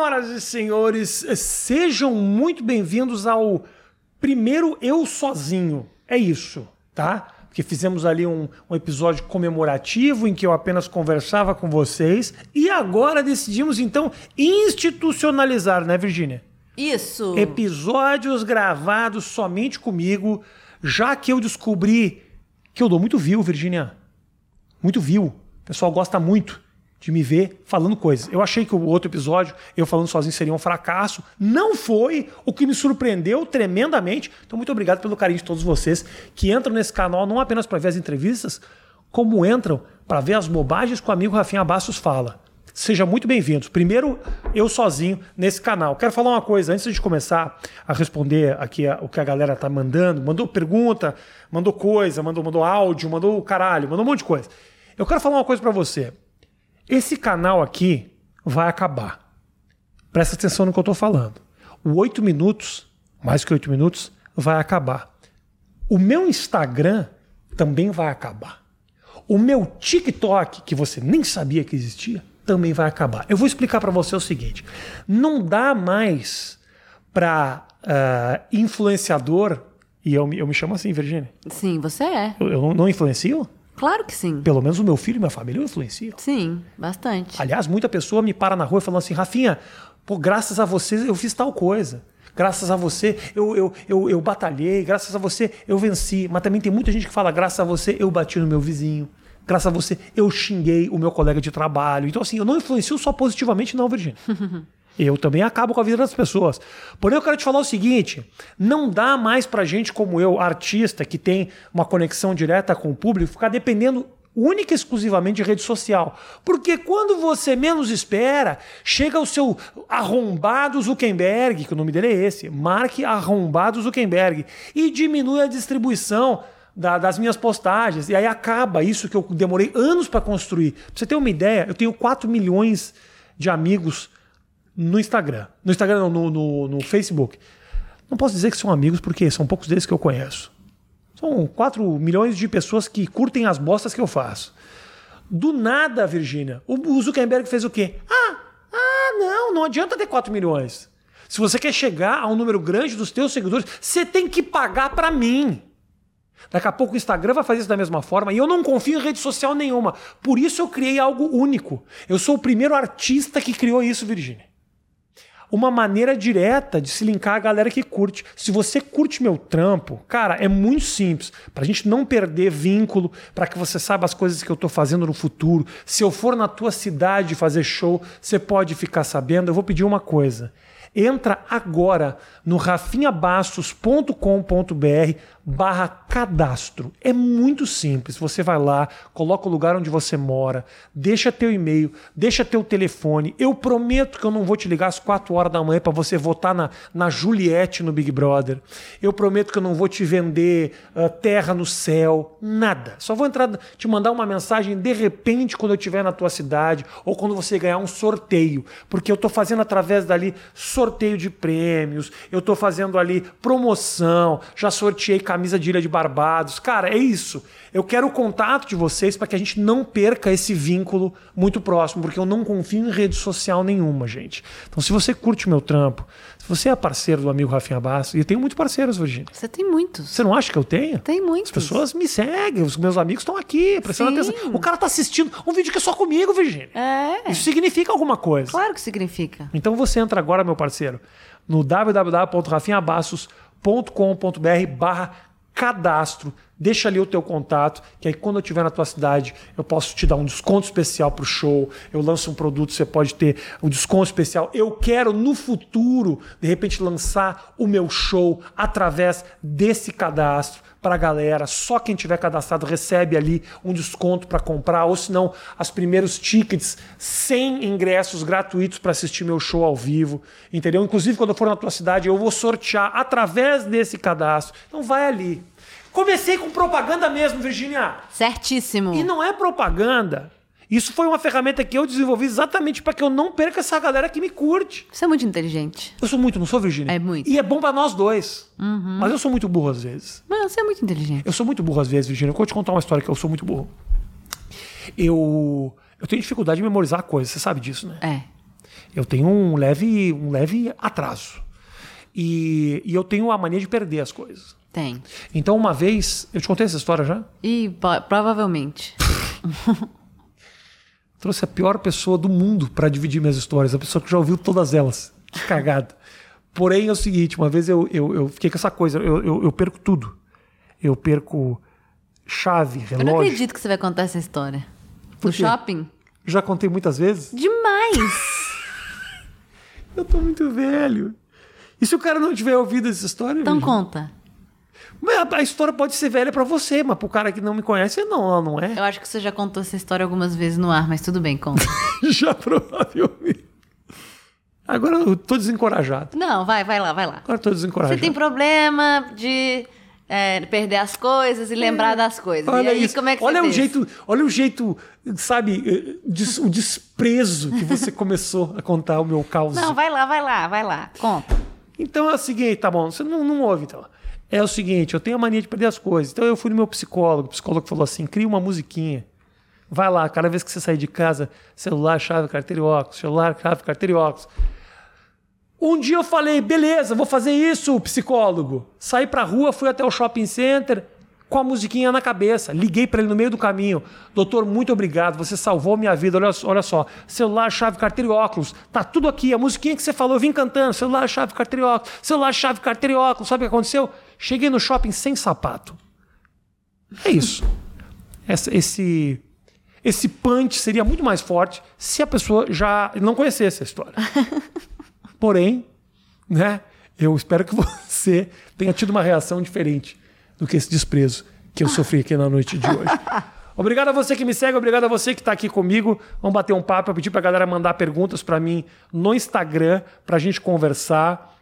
Senhoras e senhores, sejam muito bem-vindos ao primeiro Eu Sozinho. É isso, tá? Porque fizemos ali um, um, episódio comemorativo em que eu apenas conversava com vocês e agora decidimos então institucionalizar, né, Virgínia? Isso. Episódios gravados somente comigo, já que eu descobri que eu dou muito view, Virgínia. Muito view. O pessoal gosta muito de me ver falando coisas. Eu achei que o outro episódio, eu falando sozinho, seria um fracasso. Não foi, o que me surpreendeu tremendamente. Então, muito obrigado pelo carinho de todos vocês que entram nesse canal não apenas para ver as entrevistas, como entram para ver as bobagens que o amigo Rafinha Bastos fala. Seja muito bem-vindos. Primeiro, eu sozinho nesse canal. Quero falar uma coisa antes de começar a responder aqui o que a galera tá mandando. Mandou pergunta, mandou coisa, mandou, mandou áudio, mandou caralho, mandou um monte de coisa. Eu quero falar uma coisa para você. Esse canal aqui vai acabar. Presta atenção no que eu estou falando. O 8 minutos, mais que 8 minutos, vai acabar. O meu Instagram também vai acabar. O meu TikTok, que você nem sabia que existia, também vai acabar. Eu vou explicar para você o seguinte: não dá mais para uh, ah, influenciador, e eu, eu me chamo assim, Virginia. Sim, você é. Eu, eu não influencio? Claro que sim. Pelo menos o meu filho e minha família eu influencio. Sim, bastante. Aliás, muita pessoa me para na rua falando assim, Rafinha, pô, graças a você eu fiz tal coisa. Graças a você eu, eu, eu, eu batalhei, graças a você eu venci. Mas também tem muita gente que fala, graças a você eu bati no meu vizinho. Graças a você eu xinguei o meu colega de trabalho. Então, assim, eu não influencio só positivamente, não, Virgínia. Eu também acabo com a vida das pessoas. Porém, eu quero te falar o seguinte: não dá mais pra gente, como eu, artista, que tem uma conexão direta com o público, ficar dependendo única e exclusivamente de rede social. Porque quando você menos espera, chega o seu arrombado Zuckerberg, que o nome dele é esse, marque arrombado Zuckerberg, e diminui a distribuição da, das minhas postagens. E aí acaba isso que eu demorei anos para construir. Pra você ter uma ideia, eu tenho 4 milhões de amigos no Instagram. No Instagram, não, no, no, no Facebook. Não posso dizer que são amigos, porque são poucos deles que eu conheço. São 4 milhões de pessoas que curtem as bostas que eu faço. Do nada, Virgínia, o Zuckerberg fez o quê? Ah, ah, não, não adianta ter 4 milhões. Se você quer chegar a um número grande dos teus seguidores, você tem que pagar para mim. Daqui a pouco o Instagram vai fazer isso da mesma forma e eu não confio em rede social nenhuma. Por isso eu criei algo único. Eu sou o primeiro artista que criou isso, Virgínia uma maneira direta de se linkar a galera que curte. Se você curte meu trampo, cara, é muito simples. Pra gente não perder vínculo, para que você saiba as coisas que eu tô fazendo no futuro. Se eu for na tua cidade fazer show, você pode ficar sabendo. Eu vou pedir uma coisa. Entra agora no rafinhabastos.com.br barra cadastro. É muito simples. Você vai lá, coloca o lugar onde você mora, deixa teu e-mail, deixa teu telefone. Eu prometo que eu não vou te ligar às 4 horas da manhã para você votar na, na Juliette no Big Brother. Eu prometo que eu não vou te vender uh, terra no céu, nada. Só vou entrar, te mandar uma mensagem de repente quando eu estiver na tua cidade ou quando você ganhar um sorteio, porque eu estou fazendo através dali sorteio de prêmios, eu estou fazendo ali promoção, já sorteei camisa de Ilha de Barbados. Cara, é isso. Eu quero o contato de vocês para que a gente não perca esse vínculo muito próximo, porque eu não confio em rede social nenhuma, gente. Então, se você curte o meu trampo, se você é parceiro do amigo Rafinha Basso, e eu tenho muitos parceiros, Virginia. Você tem muitos. Você não acha que eu tenho? Tem muitos. As pessoas me seguem, os meus amigos estão aqui, prestando Sim. atenção. O cara tá assistindo um vídeo que é só comigo, Virginia. É. Isso significa alguma coisa. Claro que significa. Então você entra agora, meu parceiro, no www.rafinhabassos.com.br barra cadastro, deixa ali o teu contato, que aí quando eu estiver na tua cidade, eu posso te dar um desconto especial para o show, eu lanço um produto, você pode ter um desconto especial. Eu quero no futuro, de repente, lançar o meu show através desse cadastro para a galera. Só quem tiver cadastrado recebe ali um desconto para comprar, ou se não, os primeiros tickets sem ingressos gratuitos para assistir meu show ao vivo, entendeu? Inclusive, quando eu for na tua cidade, eu vou sortear através desse cadastro. Então vai ali. Comecei com propaganda mesmo, Virginia. Certíssimo. E não é propaganda isso foi uma ferramenta que eu desenvolvi exatamente para que eu não perca essa galera que me curte. Você é muito inteligente. Eu sou muito, não sou, Virginia? É muito. E é bom para nós dois. Uhum. Mas eu sou muito burro às vezes. Mas você é muito inteligente. Eu sou muito burro às vezes, Virginia. Eu vou te contar uma história que eu sou muito burro. Eu, eu tenho dificuldade de memorizar coisas, você sabe disso, né? É. Eu tenho um leve, um leve atraso. E, e eu tenho a mania de perder as coisas. Tem. Então, uma vez, eu te contei essa história já? E provavelmente. Trouxe a pior pessoa do mundo para dividir minhas histórias, a pessoa que já ouviu todas elas. Que cagada. Porém, é o seguinte: uma vez eu, eu, eu fiquei com essa coisa, eu, eu, eu perco tudo. Eu perco chave, Eu não relógio. acredito que você vai contar essa história. Por No quê? shopping? Já contei muitas vezes. Demais! Eu tô muito velho. E se o cara não tiver ouvido essa história? Então conta. Mas a, história pode ser velha pra você, mas pro cara que não me conhece, não, ela não é. Eu acho que você já contou essa história algumas vezes no ar, mas tudo bem, conta. Já provavelmente. Agora eu tô desencorajado. Não, vai, vai lá, vai lá. Agora eu tô Você desencorajado. tem problema de é, perder as coisas e lembrar das coisas. Olha e aí, isso. como é que olha você o fez? jeito, olha o jeito, sabe, eh, des- o desprezo que você começou a contar o meu caos. Não, vai lá, vai lá, vai lá. Conta. Então é o seguinte, tá bom, você não, não ouve então. É o seguinte, eu tenho a mania de perder as coisas. Então eu fui no meu psicólogo, o psicólogo falou assim: cria uma musiquinha. Vai lá, cada vez que você sair de casa, celular, chave, carteira e óculos, celular, chave, carteira e óculos. Um dia eu falei, beleza, vou fazer isso, psicólogo. Saí pra rua, fui até o shopping center com a musiquinha na cabeça. Liguei pra ele no meio do caminho. Doutor, muito obrigado, você salvou minha vida. Olha, só- olha só, celular, chave, carteira e óculos. Tá tudo aqui, a musiquinha que você falou, eu vim cantando. Celular, chave, carteira e óculos. Celular, chave, carteira e óculos. Sabe o que aconteceu? Cheguei no shopping sem sapato. É isso. Essa- esse esse punch seria muito mais forte se a pessoa já não conhecesse a história. Porém, né? Eu espero que você tenha tido uma reação diferente do que esse desprezo que eu sofri aqui na noite de hoje. Obrigado a você que me segue, obrigado a você que está aqui comigo. Vamos bater um papo. Eu pedi para a galera mandar perguntas para mim no Instagram para a gente conversar.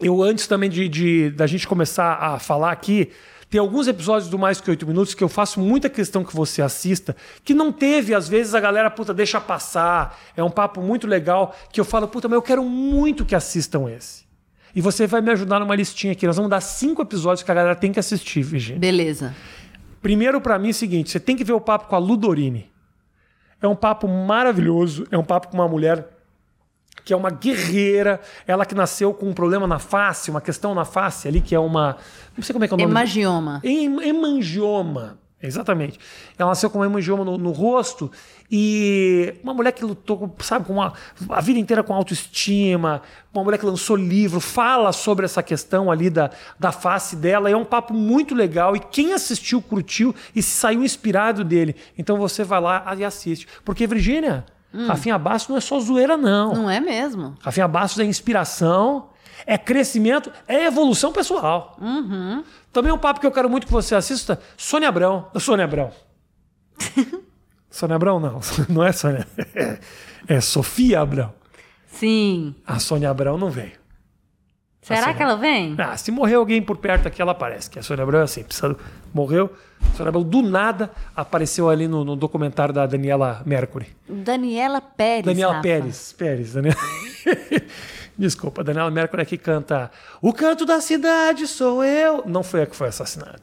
Eu, antes também de, de- da gente começar a falar aqui, tem alguns episódios do Mais Que Oito Minutos que eu faço muita questão que você assista, que não teve, às vezes a galera, puta, deixa passar. É um papo muito legal que eu falo, puta, mas eu quero muito que assistam esse. E você vai me ajudar numa listinha aqui. Nós vamos dar cinco episódios que a galera tem que assistir, Virginia. Beleza. Primeiro, pra mim, é o seguinte: você tem que ver o papo com a Ludorini. É um papo maravilhoso. É um papo com uma mulher que é uma guerreira. Ela que nasceu com um problema na face, uma questão na face ali, que é uma. Não sei como é que é o nome. Hemagioma. Hem- Hemangioma. Exatamente. Ela nasceu com uma hemangioma no, no rosto e uma mulher que lutou, sabe, com uma, a vida inteira com autoestima, uma mulher que lançou livro, fala sobre essa questão ali da, da face dela. É um papo muito legal e quem assistiu curtiu e saiu inspirado dele. Então você vai lá e assiste. Porque, Virgínia, Rafinha Bastos não é só zoeira, não. Não é mesmo? Rafinha Bastos é inspiração, é crescimento, é evolução pessoal. Também um papo que eu quero muito que você assista, Sônia Abrão. Sônia Abrão. Sônia Abrão, não. Não é Sônia. É Sofia Abrão. Sim. A Sônia Abrão não veio. Será Sônia- que ela vem? Ah, se morrer alguém por perto aqui, ela aparece. Que a Sônia Abrão é assim, precisa... morreu. A Sônia Abrão, do nada, apareceu ali no, no documentário da Daniela Mercury. Daniela Pérez. Daniela Rafa. Pérez. Pérez, Daniela. Desculpa, Daniela Mercury é que canta O canto da cidade sou eu. Não foi a que foi assassinada.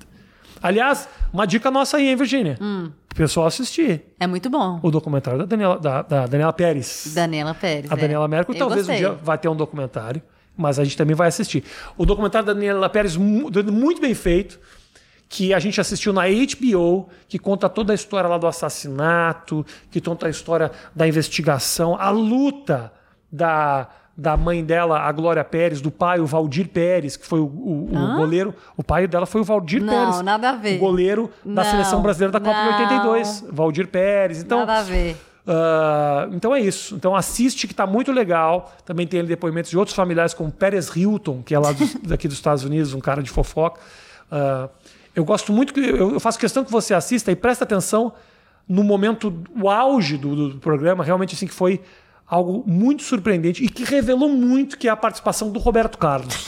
Aliás, uma dica nossa aí, hein, Virgínia? Hum. O pessoal assistir É muito bom. o documentário da Daniela, da, da Daniela Pérez. Daniela Pérez. A é. Daniela Mercury Eu talvez um gostei. dia vai ter um documentário, mas a gente também vai assistir. O documentário da Daniela Pérez, mu- muito bem feito, que a gente assistiu na HBO, que conta toda a história lá do assassinato, que conta a história da investigação, a luta da, da mãe dela, a Glória Pérez, do pai, o Valdir Pérez, que foi o, o- o goleiro. O pai dela foi o Valdir Não, Pérez. nada a ver. O goleiro da Não, seleção brasileira da Copa de não. 82. Valdir Pérez. Então, Nada a ver. Ah, então é isso. Então assiste que tá muito legal. Também tem ali depoimentos de outros familiares, como Pérez Hilton, que é lá dos- daqui dos Estados Unidos, um cara de fofoca. Ah, eu gosto muito que eu, eu faço questão que você assista e presta atenção no momento, o auge do, do programa, realmente assim que foi algo muito surpreendente e que revelou muito que é a participação do Roberto Carlos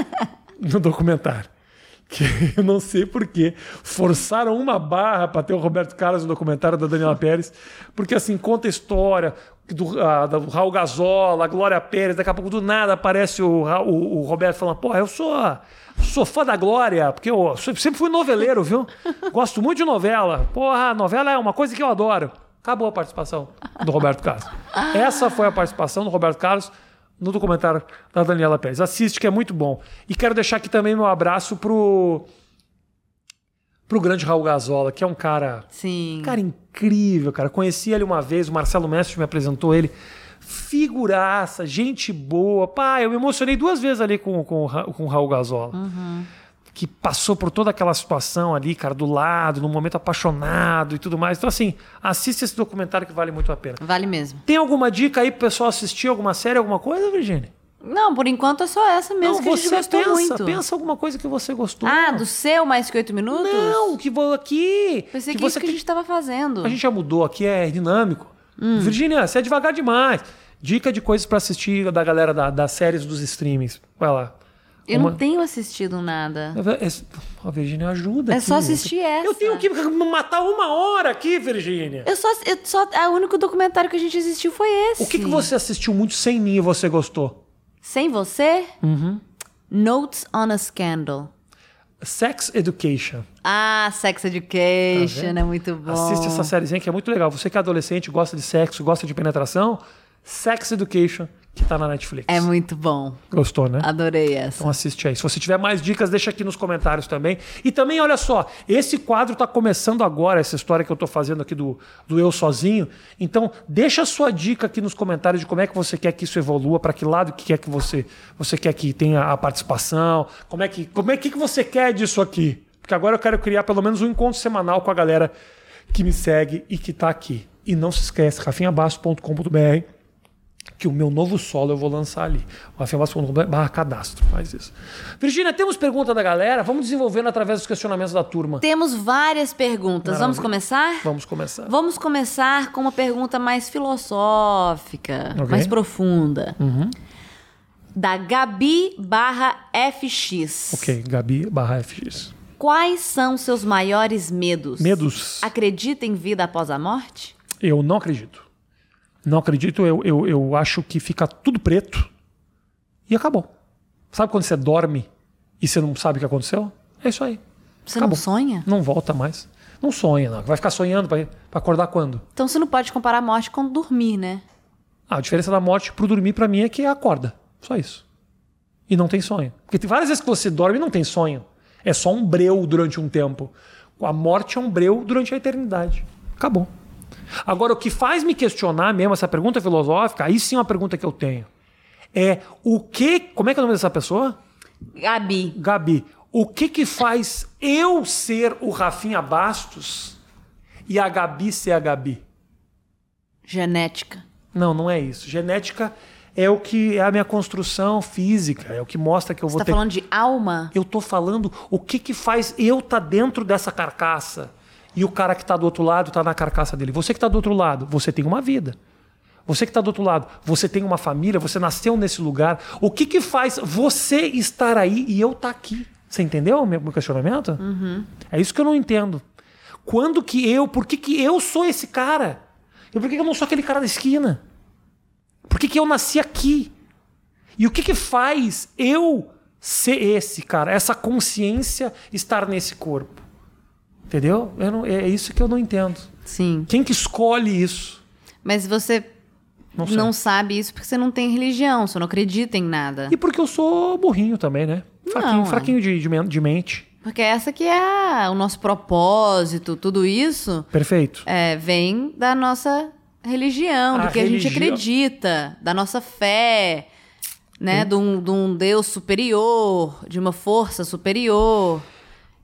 no documentário. Que eu não sei porquê. Forçaram uma barra para ter o Roberto Carlos no documentário da Daniela Pérez, porque assim, conta a história do, ah, do Raul Gazola, a Glória Pérez, daqui a pouco do nada aparece o, o, o Roberto falando, porra, eu sou, sou fã da Glória, porque eu sempre fui noveleiro, viu? Gosto muito de novela. Porra, novela é uma coisa que eu adoro. Acabou a participação do Roberto Carlos. Essa foi a participação do Roberto Carlos no documentário da Daniela Pérez. Assiste, que é muito bom. E quero deixar aqui também meu abraço pro, pro grande Raul Gazola, que é um cara, Sim. cara incrível, cara. Conheci ele uma vez, o Marcelo Mestre me apresentou ele. Figuraça, gente boa. Pá, eu me emocionei duas vezes ali com, com, com o Raul Gazola que passou por toda aquela situação ali, cara, do lado, num momento apaixonado e tudo mais. Então, assim, assiste esse documentário que vale muito a pena. Vale mesmo. Tem alguma dica aí pro pessoal assistir alguma série, alguma coisa, Virginia? Não, por enquanto é só essa mesmo Não, que a gente você gostou pensa, muito. pensa alguma coisa que você gostou. Ah, do seu mais que oito minutos? Não, que vou aqui. Pensei que, que isso você que a gente tava fazendo. A gente já mudou, aqui é dinâmico. Hum. Virginia, você é devagar demais. Dica de coisas pra assistir da galera da- das séries dos streamings. Vai lá. Eu Uma- não tenho assistido nada. A Virginia ajuda É aqui. só assistir essa. Eu tenho que matar uma hora aqui, Virginia. Eu só, eu só. O único documentário que a gente assistiu foi esse. O que, que você assistiu muito sem mim e você gostou? Sem você? Uhum. Notes on a Scandal. Sex Education. Ah, Sex Education, é muito bom. Tá Assiste essa sériezinha que é muito legal. Você que é adolescente, gosta de sexo, gosta de penetração, Sex Education, que tá na Netflix. É muito bom. Gostou, né? Adorei essa. Então assiste aí. Se você tiver mais dicas, deixa aqui nos comentários também. E também, olha só, esse quadro está começando agora, essa história que eu estou fazendo aqui do, do Eu Sozinho. Então, deixa a sua dica aqui nos comentários de como é que você quer que isso evolua, para que lado que quer que você, você quer que tenha a participação, como é que, como é que, que você quer disso aqui. Porque agora eu quero criar pelo menos um encontro semanal com a galera que me segue e que está aqui. E não se esquece, rafinhabasso.com.br que o meu novo solo eu vou lançar ali. Rafinhabasso.com.br barra cadastro. Faz isso. Virgínia, temos pergunta da galera? Vamos desenvolvendo através dos questionamentos da turma. Temos várias perguntas. Vamos Maravilha. começar? Vamos começar. Vamos começar com uma pergunta mais filosófica, Ok. mais profunda. Da Gabi barra FX. Ok, Gabi barra FX. Quais são seus maiores medos? Medos? Acredita em vida após a morte? Eu não acredito. Não acredito, eu, eu, eu acho que fica tudo preto e acabou. Sabe quando você dorme e você não sabe o que aconteceu? É isso aí. Você Acabou. não sonha? Não volta mais. Não sonha, não. Vai ficar sonhando para acordar quando? Então você não pode comparar a morte com dormir, né? Ah, a diferença da morte pro dormir pra mim é que acorda. Só isso. E não tem sonho. Porque tem várias vezes que você dorme e não tem sonho. É só um breu durante um tempo. A morte é um breu durante a eternidade. Acabou. Agora, o que faz me questionar mesmo essa pergunta filosófica, aí sim é uma pergunta que eu tenho. É o que. Como é que é o nome dessa pessoa? Gabi. Gabi. O que que faz eu ser o Rafinha Bastos e a Gabi ser a Gabi? Genética. Não, não é isso. Genética é o que é a minha construção física, é o que mostra que eu Você vou tá ter. falando de alma? Eu tô falando o que que faz eu estar dentro dessa carcaça e o cara que tá do outro lado tá na carcaça dele. Você que tá do outro lado, você tem uma vida. Você que tá do outro lado, você tem uma família, você nasceu nesse lugar. O que que faz você estar aí e eu estar aqui? Você entendeu o meu questionamento? É isso que eu não entendo. Quando que eu, por que que eu sou esse cara? E por que que eu não sou aquele cara da esquina? Por que, que eu nasci aqui? E o que, que faz eu ser esse, cara? Essa consciência estar nesse corpo. Entendeu? Eu não- é isso que eu não entendo. Sim. Quem que escolhe isso? Mas você Não não, sabe isso porque você não tem religião, você não acredita em nada. E porque eu sou burrinho também, né? Fraquinho, Não, é. fraquinho de, de, men- de mente. Porque essa que é o nosso propósito, tudo isso Perfeito. é, vem da nossa religião, A do que a gente religião. acredita, da nossa fé, né? De um, de um Deus superior, de uma força superior.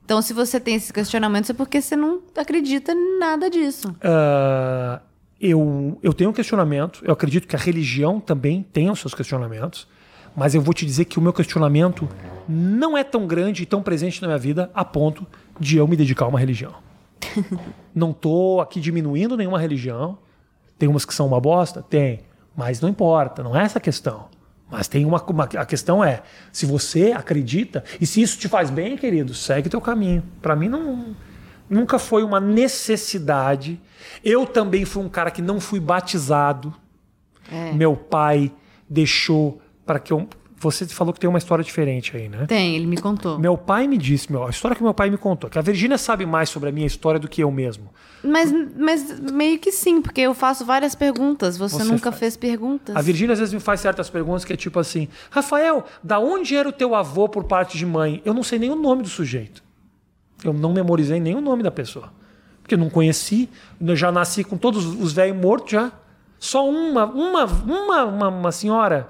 Então, se você tem esses questionamentos, é porque você não acredita em nada disso. Ah, eu, eu tenho um questionamento. Eu acredito que a religião também tem os seus questionamentos. Mas eu vou te dizer que o meu questionamento não é tão grande e tão presente na minha vida a ponto de eu me dedicar a uma religião. não tô aqui diminuindo nenhuma religião. Tem umas que são uma bosta? Tem. Mas não importa, não é essa a questão. Mas tem uma, uma- A questão é: se você acredita, e se isso te faz bem, querido, segue teu caminho. Para mim, não, nunca foi uma necessidade. Eu também fui um cara que não fui batizado. É. Meu pai deixou para que eu. Você falou que tem uma história diferente aí, né? Tem, ele me contou. Meu pai me disse, meu, a história que meu pai me contou, que a Virgínia sabe mais sobre a minha história do que eu mesmo. Mas, mas meio que sim, porque eu faço várias perguntas. Você, Você nunca faz. fez perguntas. A Virgínia às vezes me faz certas perguntas que é tipo assim: Rafael, da onde era o teu avô por parte de mãe? Eu não sei nem o nome do sujeito. Eu não memorizei nem o nome da pessoa. Porque eu não conheci, eu já nasci com todos os velhos mortos já. Só uma, uma, uma, uma, uma senhora,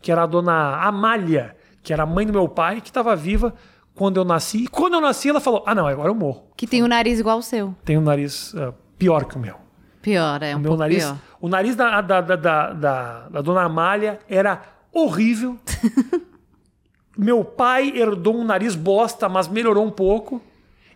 que era a dona Amália, que era a mãe do meu pai, que estava viva quando eu nasci. E quando eu nasci, ela falou: Ah, não, agora eu morro. Que tem o nariz igual o seu. Tenho um nariz ah, pior que o meu. Pior, é um O meu pouco nariz, pior. o nariz da, da, da, da, da, da dona Amália era horrível. meu pai herdou um nariz bosta, mas melhorou um pouco.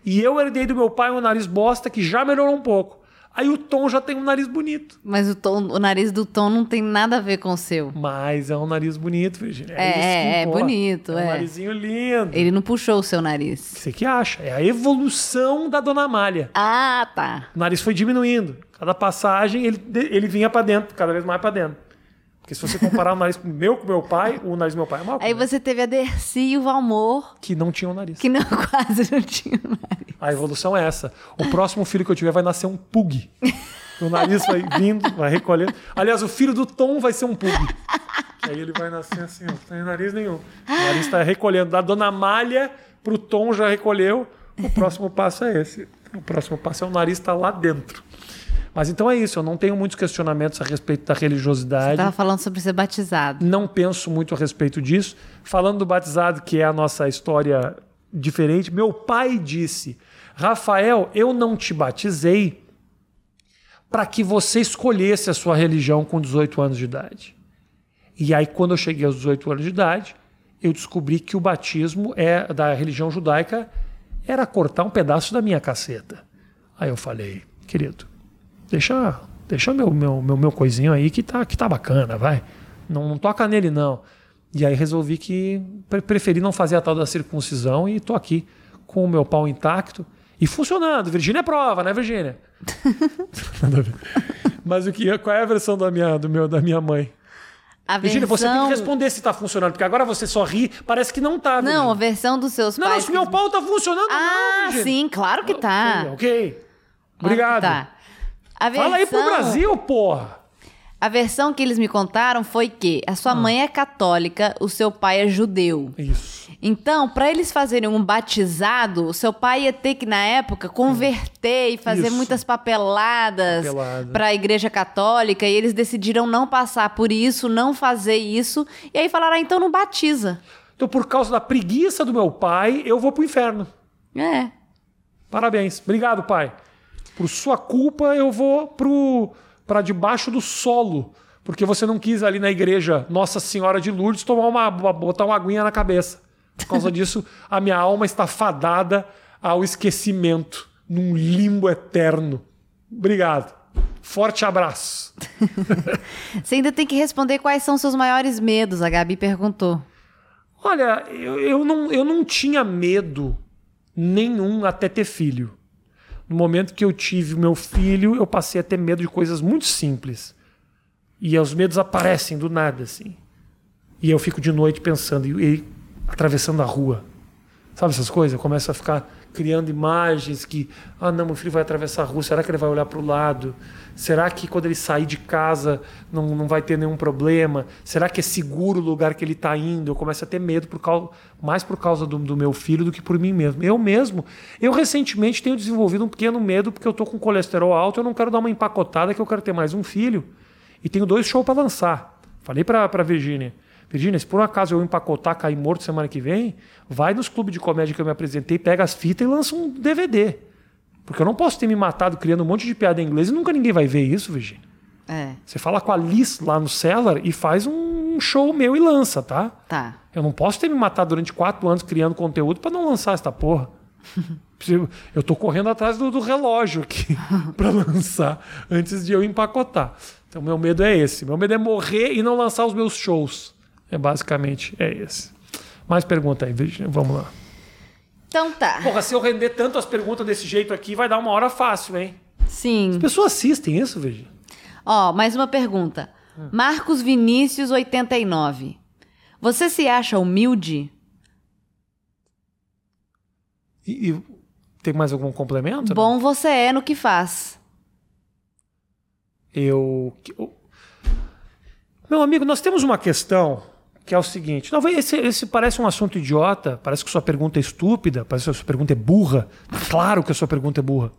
E eu herdei do meu pai um nariz bosta que já melhorou um pouco. Aí o Tom já tem um nariz bonito. Mas o, tom, o nariz do Tom não tem nada a ver com o seu. Mas é um nariz bonito, Virginia. É, é, é bonito, É um é. narizinho lindo. Ele não puxou o seu nariz. Você que acha? É a evolução da dona Amália. Ah, tá. O nariz foi diminuindo. Cada passagem ele, ele vinha pra dentro, cada vez mais pra dentro. Porque se você comparar o nariz meu com o meu pai, o nariz do meu pai é maior. Aí você teve a Dercy e o Valmor, Que não tinha o nariz. que não, quase não tinha o nariz. A evolução é essa. O próximo filho que eu tiver vai nascer um pug. O nariz vai vindo, vai recolhendo. Aliás, o filho do Tom vai ser um pug. Que aí ele vai nascer assim, ó, não tem nariz nenhum. O nariz está recolhendo. Da dona Malha pro Tom já recolheu. O próximo passo é esse. O próximo passo é o nariz estar lá dentro. Mas então é isso. Eu não tenho muitos questionamentos a respeito da religiosidade. Tava falando sobre ser batizado. Não penso muito a respeito disso. Falando do batizado, que é a nossa história diferente, meu pai disse: Rafael, eu não te batizei para que você escolhesse a sua religião com 18 anos de idade. E aí, quando eu cheguei aos 18 anos de idade, eu descobri que o batismo é da religião judaica era cortar um pedaço da minha caceta. Aí eu falei, querido, deixa, deixa meu, meu, meu, meu coisinho aí que tá, que tá bacana, vai. Não, não toca nele, não. E aí resolvi que pre- preferi não fazer a tal da circuncisão e tô aqui com o meu pau intacto e funcionando. Virgínia é prova, né, Virgínia? Mas o que, qual é a versão da minha, do meu, da minha mãe? A Virgínia, você tem versão... que responder se tá funcionando, porque agora você só ri, parece que não tá. Não, a versão dos seus não, não, pais. se meu pau tá funcionando, não, Ah, Virgínia. sim, claro que tá. Ok, ok. Claro Obrigado. que tá. Versão, Fala aí pro Brasil, porra. A versão que eles me contaram foi que a Ah. sua mãe é católica, o seu pai é judeu. Isso. Então, para eles fazerem um batizado, o seu pai ia ter que, na época, converter e fazer Isso. muitas papeladas Papelada. para a igreja católica. E eles decidiram não passar por isso, não fazer isso. E aí falaram, ah, então não batiza. Então, por causa da preguiça do meu pai, eu vou pro inferno. É. Parabéns. Obrigado, pai. Por sua culpa, eu vou pro para debaixo do solo, porque você não quis ali na igreja Nossa Senhora de Lourdes tomar uma botar uma aguinha na cabeça. Por causa disso, a minha alma está fadada ao esquecimento, num limbo eterno. Obrigado. Forte abraço. Você ainda tem que responder quais são seus maiores medos, a Gabi perguntou. Olha, eu, eu, não, eu não tinha medo nenhum até ter filho. No momento que eu tive o meu filho, eu passei a ter medo de coisas muito simples. E os medos aparecem do nada, assim. E eu fico de noite pensando, e, e atravessando a rua. Sabe essas coisas? Eu começo a ficar criando imagens que, ah, não, meu filho vai atravessar a rua, será que ele vai olhar para o lado? Será que quando ele sair de casa não, não vai ter nenhum problema? Será que é seguro o lugar que ele está indo? Eu começo a ter medo por causa, mais por causa do, do meu filho do que por mim mesmo. Eu mesmo, eu recentemente tenho desenvolvido um pequeno medo porque eu estou com colesterol alto, eu não quero dar uma empacotada que eu quero ter mais um filho e tenho dois shows para lançar. Falei para a Virgínia. Virgínia, se por um acaso eu empacotar, cair morto semana que vem, vai nos clubes de comédia que eu me apresentei, pega as fitas e lança um DVD. Porque eu não posso ter me matado criando um monte de piada em inglês e nunca ninguém vai ver isso, Virgínia. É, Você fala com a Liz lá no Cellar e faz um show meu e lança, tá? tá. Eu não posso ter me matado durante quatro anos criando conteúdo para não lançar esta porra. Eu tô correndo atrás do, do relógio aqui para lançar antes de eu empacotar. Então meu medo é esse. Meu medo é morrer e não lançar os meus shows. É basicamente é esse. Mais pergunta aí, Virginia. Vamos lá. Então tá. Porra, se eu render tanto as perguntas desse jeito aqui, vai dar uma hora fácil, hein? Sim. As pessoas assistem isso, Virginia. Ó, mais uma pergunta. Marcos Vinícius, 89. Você se acha humilde? E, e tem mais algum complemento? Bom você é no que faz. Eu, eu- Meu amigo, nós temos uma questão que é o seguinte: talvez esse, esse parece um assunto idiota, parece que sua pergunta é estúpida, parece que a sua pergunta é burra. Claro que a sua pergunta é burra,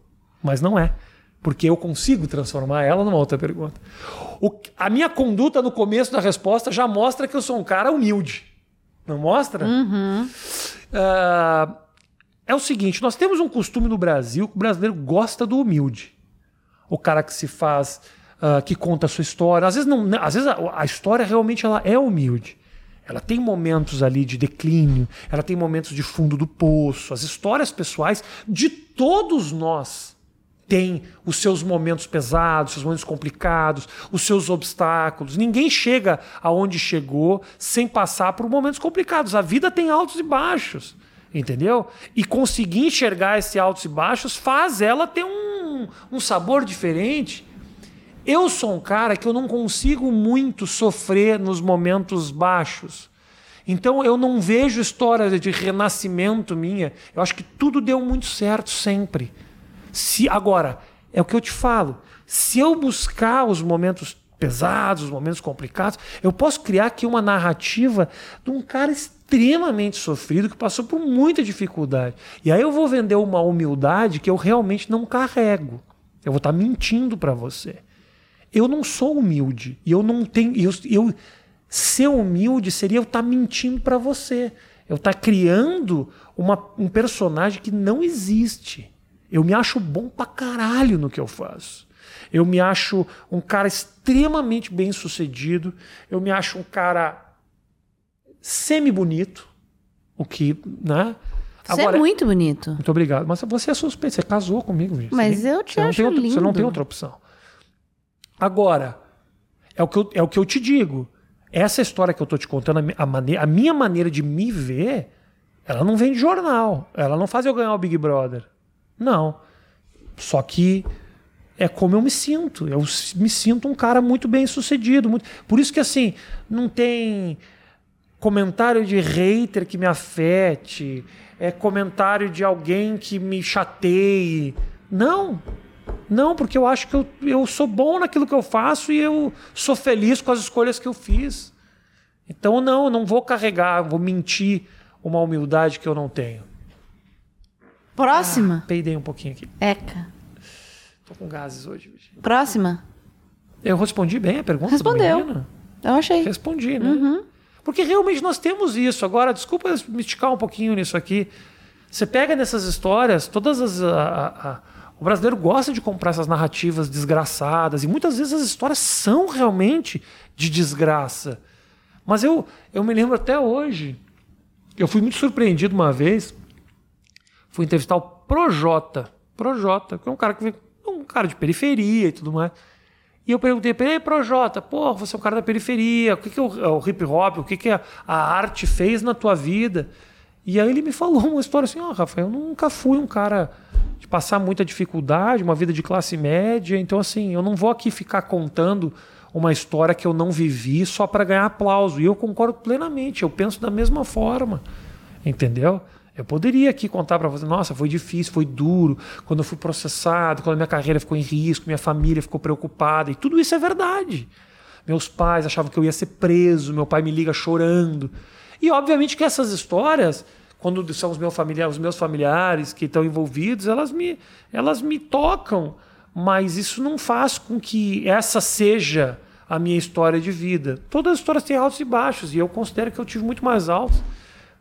mas não é. Porque eu consigo transformar ela numa outra pergunta. O- a minha conduta no começo da resposta já mostra que eu sou um cara humilde. Não mostra? Ah, é o seguinte: nós temos um costume no Brasil que o brasileiro gosta do humilde o cara que se faz, ah, que conta a sua história. Às vezes, não, às vezes a, a história realmente ela é humilde. Ela tem momentos ali de declínio, ela tem momentos de fundo do poço. As histórias pessoais de todos nós têm os seus momentos pesados, seus momentos complicados, os seus obstáculos. Ninguém chega aonde chegou sem passar por momentos complicados. A vida tem altos e baixos. Entendeu? E conseguir enxergar esses altos e baixos faz ela ter um, um sabor diferente. Eu sou um cara que eu não consigo muito sofrer nos momentos baixos. Então eu não vejo história de renascimento minha. Eu acho que tudo deu muito certo sempre. Se agora é o que eu te falo. Se eu buscar os momentos pesados, os momentos complicados, eu posso criar aqui uma narrativa de um cara extremamente sofrido que passou por muita dificuldade. E aí eu vou vender uma humildade que eu realmente não carrego. Eu vou estar mentindo para você. Eu não sou humilde e eu não tenho eu, eu ser humilde seria eu estar mentindo para você. Eu estar criando uma, um personagem que não existe. Eu me acho bom pra caralho no que eu faço. Eu me acho um cara extremamente bem sucedido. Eu me acho um cara semi-bonito. O que, né? Você é muito bonito. Muito obrigado. Mas você é suspeito, você casou comigo, gente. Mas eu te você não acho tem outra- Você não lindo. tem outra opção. Agora, é o que eu, é o que eu te digo. Essa história que eu tô te contando, a, mi- a, minha maneira de me ver, ela não vem de jornal. Ela não faz eu ganhar o Big Brother. Não. Só que é como eu me sinto. Eu me sinto um cara muito bem sucedido. Muito... Por isso que, assim, não tem comentário de hater que me afete, é comentário de alguém que me chateie. Não. Não, porque eu acho que eu, eu sou bom naquilo que eu faço e eu sou feliz com as escolhas que eu fiz. Então, não, eu não vou carregar, vou mentir uma humildade que eu não tenho. Próxima. Peidei um pouquinho aqui. Eca. Tô com gases hoje. Próxima. Eu respondi bem a pergunta Respondeu. Eu achei. Respondi, né? Porque realmente nós temos isso. Agora, desculpa me esticar um pouquinho nisso aqui. Você pega nessas histórias, todas as. a- a- o brasileiro gosta de comprar essas narrativas desgraçadas, e muitas vezes as histórias são realmente de desgraça. Mas eu, eu me lembro até hoje. Eu fui muito surpreendido uma vez. Fui entrevistar o Projota. Projota, que é um cara que veio- um cara de periferia e tudo mais. E eu perguntei pra ele, "Ei, Projota, pô, você é um cara da periferia, o que, que é o, é o hip hop, o que, que a, a arte fez na tua vida? E aí ele me falou uma história assim, ó, Rafael, eu nunca fui um cara passar muita dificuldade, uma vida de classe média, então assim, eu não vou aqui ficar contando uma história que eu não vivi só para ganhar aplauso. E eu concordo plenamente, eu penso da mesma forma. Entendeu? Eu poderia aqui contar para você, nossa, foi difícil, foi duro, quando eu fui processado, quando a minha carreira ficou em risco, minha família ficou preocupada, e tudo isso é verdade. Meus pais achavam que eu ia ser preso, meu pai me liga chorando. E obviamente que essas histórias, quando são os meus familiares, os meus familiares que estão envolvidos, elas me, elas me tocam, mas isso não faz com que essa seja a minha história de vida. Todas as histórias têm altos e baixos, e eu considero que eu tive muito mais altos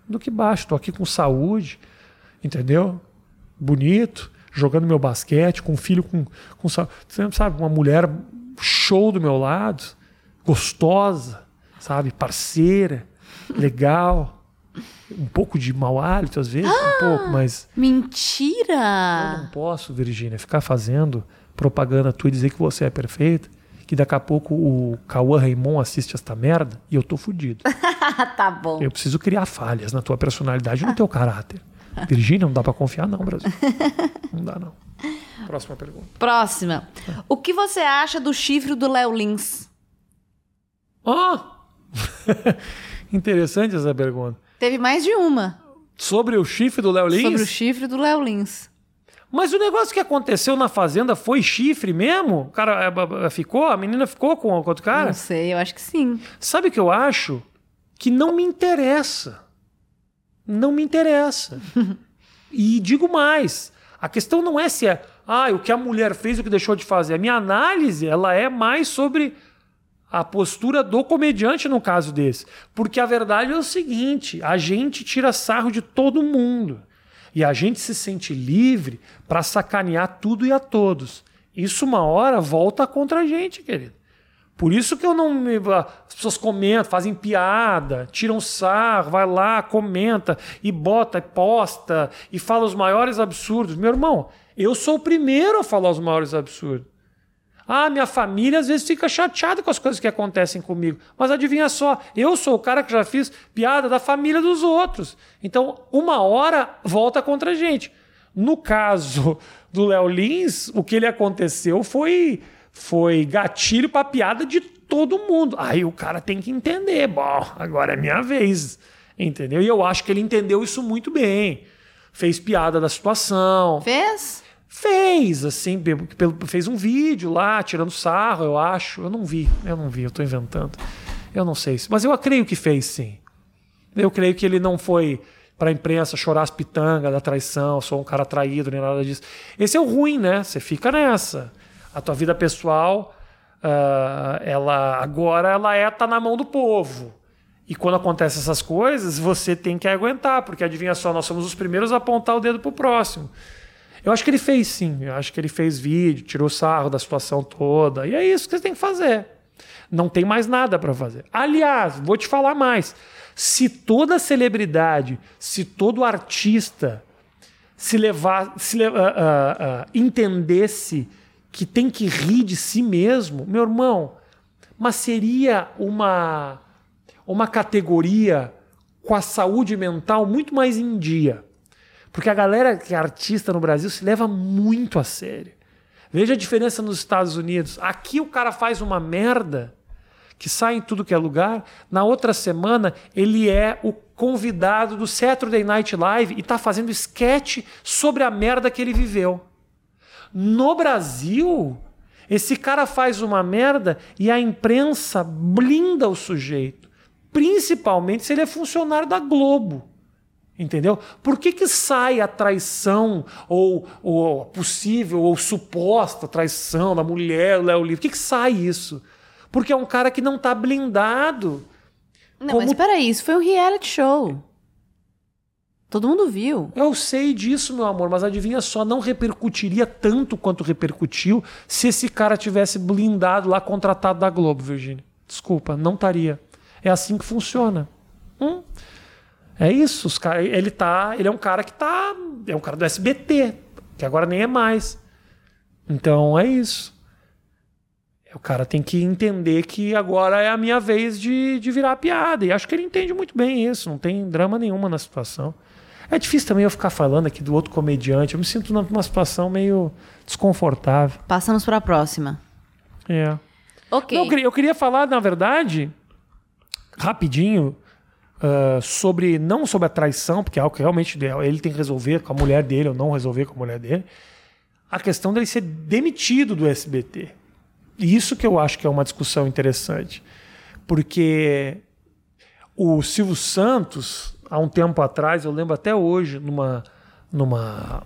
do que baixo. Estou aqui com saúde, entendeu? Bonito, jogando meu basquete, com um filho com, com sa- sabe, uma mulher show do meu lado, gostosa, sabe, parceira, legal, um pouco de mau hálito às vezes, um pouco, mas eu Mentira! não posso, Virgínia, ficar fazendo propaganda tua e dizer que você é perfeita, que daqui a pouco o Cauã Raymond assiste esta merda e eu tô fudido. Ah, tá bom. Eu preciso criar falhas na tua personalidade e no teu caráter. Virgínia, não dá pra confiar não, Brasil. Não dá não. Próxima pergunta. Próxima. O que você acha do chifre do Léo Lins? Ó! Interessante essa pergunta. Teve mais de uma. Sobre o chifre do Léo Lins? Sobre o chifre do Léo Lins. Mas o negócio que aconteceu na fazenda foi chifre mesmo? O cara é, ficou? A menina ficou com, com outro cara? Não sei, eu acho que sim. Sabe o que eu acho? Que não me interessa. Não me interessa. e digo mais: a questão não é se é ah, o que a mulher fez, o que deixou de fazer. A minha análise ela é mais sobre a postura do comediante no caso desse. Porque a verdade é o seguinte: a gente tira sarro de todo mundo. E a gente se sente livre para sacanear tudo e a todos. Isso uma hora volta contra a gente, querido. Por isso que eu não me. As pessoas comentam, fazem piada, tiram sarro, vai lá, comenta e bota, e posta e fala os maiores absurdos. Meu irmão, eu sou o primeiro a falar os maiores absurdos. Ah, minha família às vezes fica chateada com as coisas que acontecem comigo. Mas adivinha só, eu sou o cara que já fiz piada da família dos outros. Então, uma hora volta contra a gente. No caso do Léo Lins, o que ele aconteceu foi foi gatilho para piada de todo mundo. Aí o cara tem que entender, bom, agora é minha vez, entendeu? E eu acho que ele entendeu isso muito bem. Fez piada da situação. Fez? Fez, assim, fez um vídeo lá, tirando sarro, eu acho. Eu não vi, eu não vi, eu tô inventando. Eu não sei. Mas eu creio que fez, sim. Eu creio que ele não foi para a imprensa chorar as pitangas da traição, sou um cara traído, nem nada disso. Esse é o ruim, né? Você fica nessa. A tua vida pessoal, uh, ela agora ela é tá na mão do povo. E quando acontecem essas coisas, você tem que aguentar, porque adivinha só, nós somos os primeiros a apontar o dedo pro próximo. Eu acho que ele fez sim. Eu acho que ele fez vídeo, tirou sarro da situação toda. E é isso que você tem que fazer. Não tem mais nada para fazer. Aliás, vou te falar mais. Se toda celebridade, se todo artista se levar, se uh, uh, uh, entendesse que tem que rir de si mesmo, meu irmão, mas seria uma uma categoria com a saúde mental muito mais em dia. Porque a galera que é artista no Brasil se leva muito a sério. Veja a diferença nos Estados Unidos. Aqui o cara faz uma merda que sai em tudo que é lugar. Na outra semana, ele é o convidado do Saturday Night Live e está fazendo sketch sobre a merda que ele viveu. No Brasil, esse cara faz uma merda e a imprensa blinda o sujeito. Principalmente se ele é funcionário da Globo. Entendeu? Por que, que sai a traição, ou, ou possível, ou suposta traição da mulher, do Léo Livre? Por que, que sai isso? Porque é um cara que não está blindado. Não, como... mas peraí, isso foi um reality show. Todo mundo viu. Eu sei disso, meu amor, mas adivinha só, não repercutiria tanto quanto repercutiu se esse cara tivesse blindado lá, contratado da Globo, Virgínia. Desculpa, não estaria. É assim que funciona. Hum? É isso, os cara, ele tá, ele é um cara que tá, é um cara do SBT, que agora nem é mais. Então é isso. O cara tem que entender que agora é a minha vez de, de virar piada. E acho que ele entende muito bem isso, não tem drama nenhuma na situação. É difícil também eu ficar falando aqui do outro comediante. Eu me sinto numa situação meio desconfortável. Passamos para a próxima. É. Ok. Não, eu, queria, eu queria falar, na verdade, rapidinho, Uh, sobre não sobre a traição, porque é algo que realmente ele tem que resolver com a mulher dele ou não resolver com a mulher dele, a questão dele ser demitido do SBT. E isso que eu acho que é uma discussão interessante, porque o Silvio Santos, há um tempo atrás, eu lembro até hoje, numa, numa,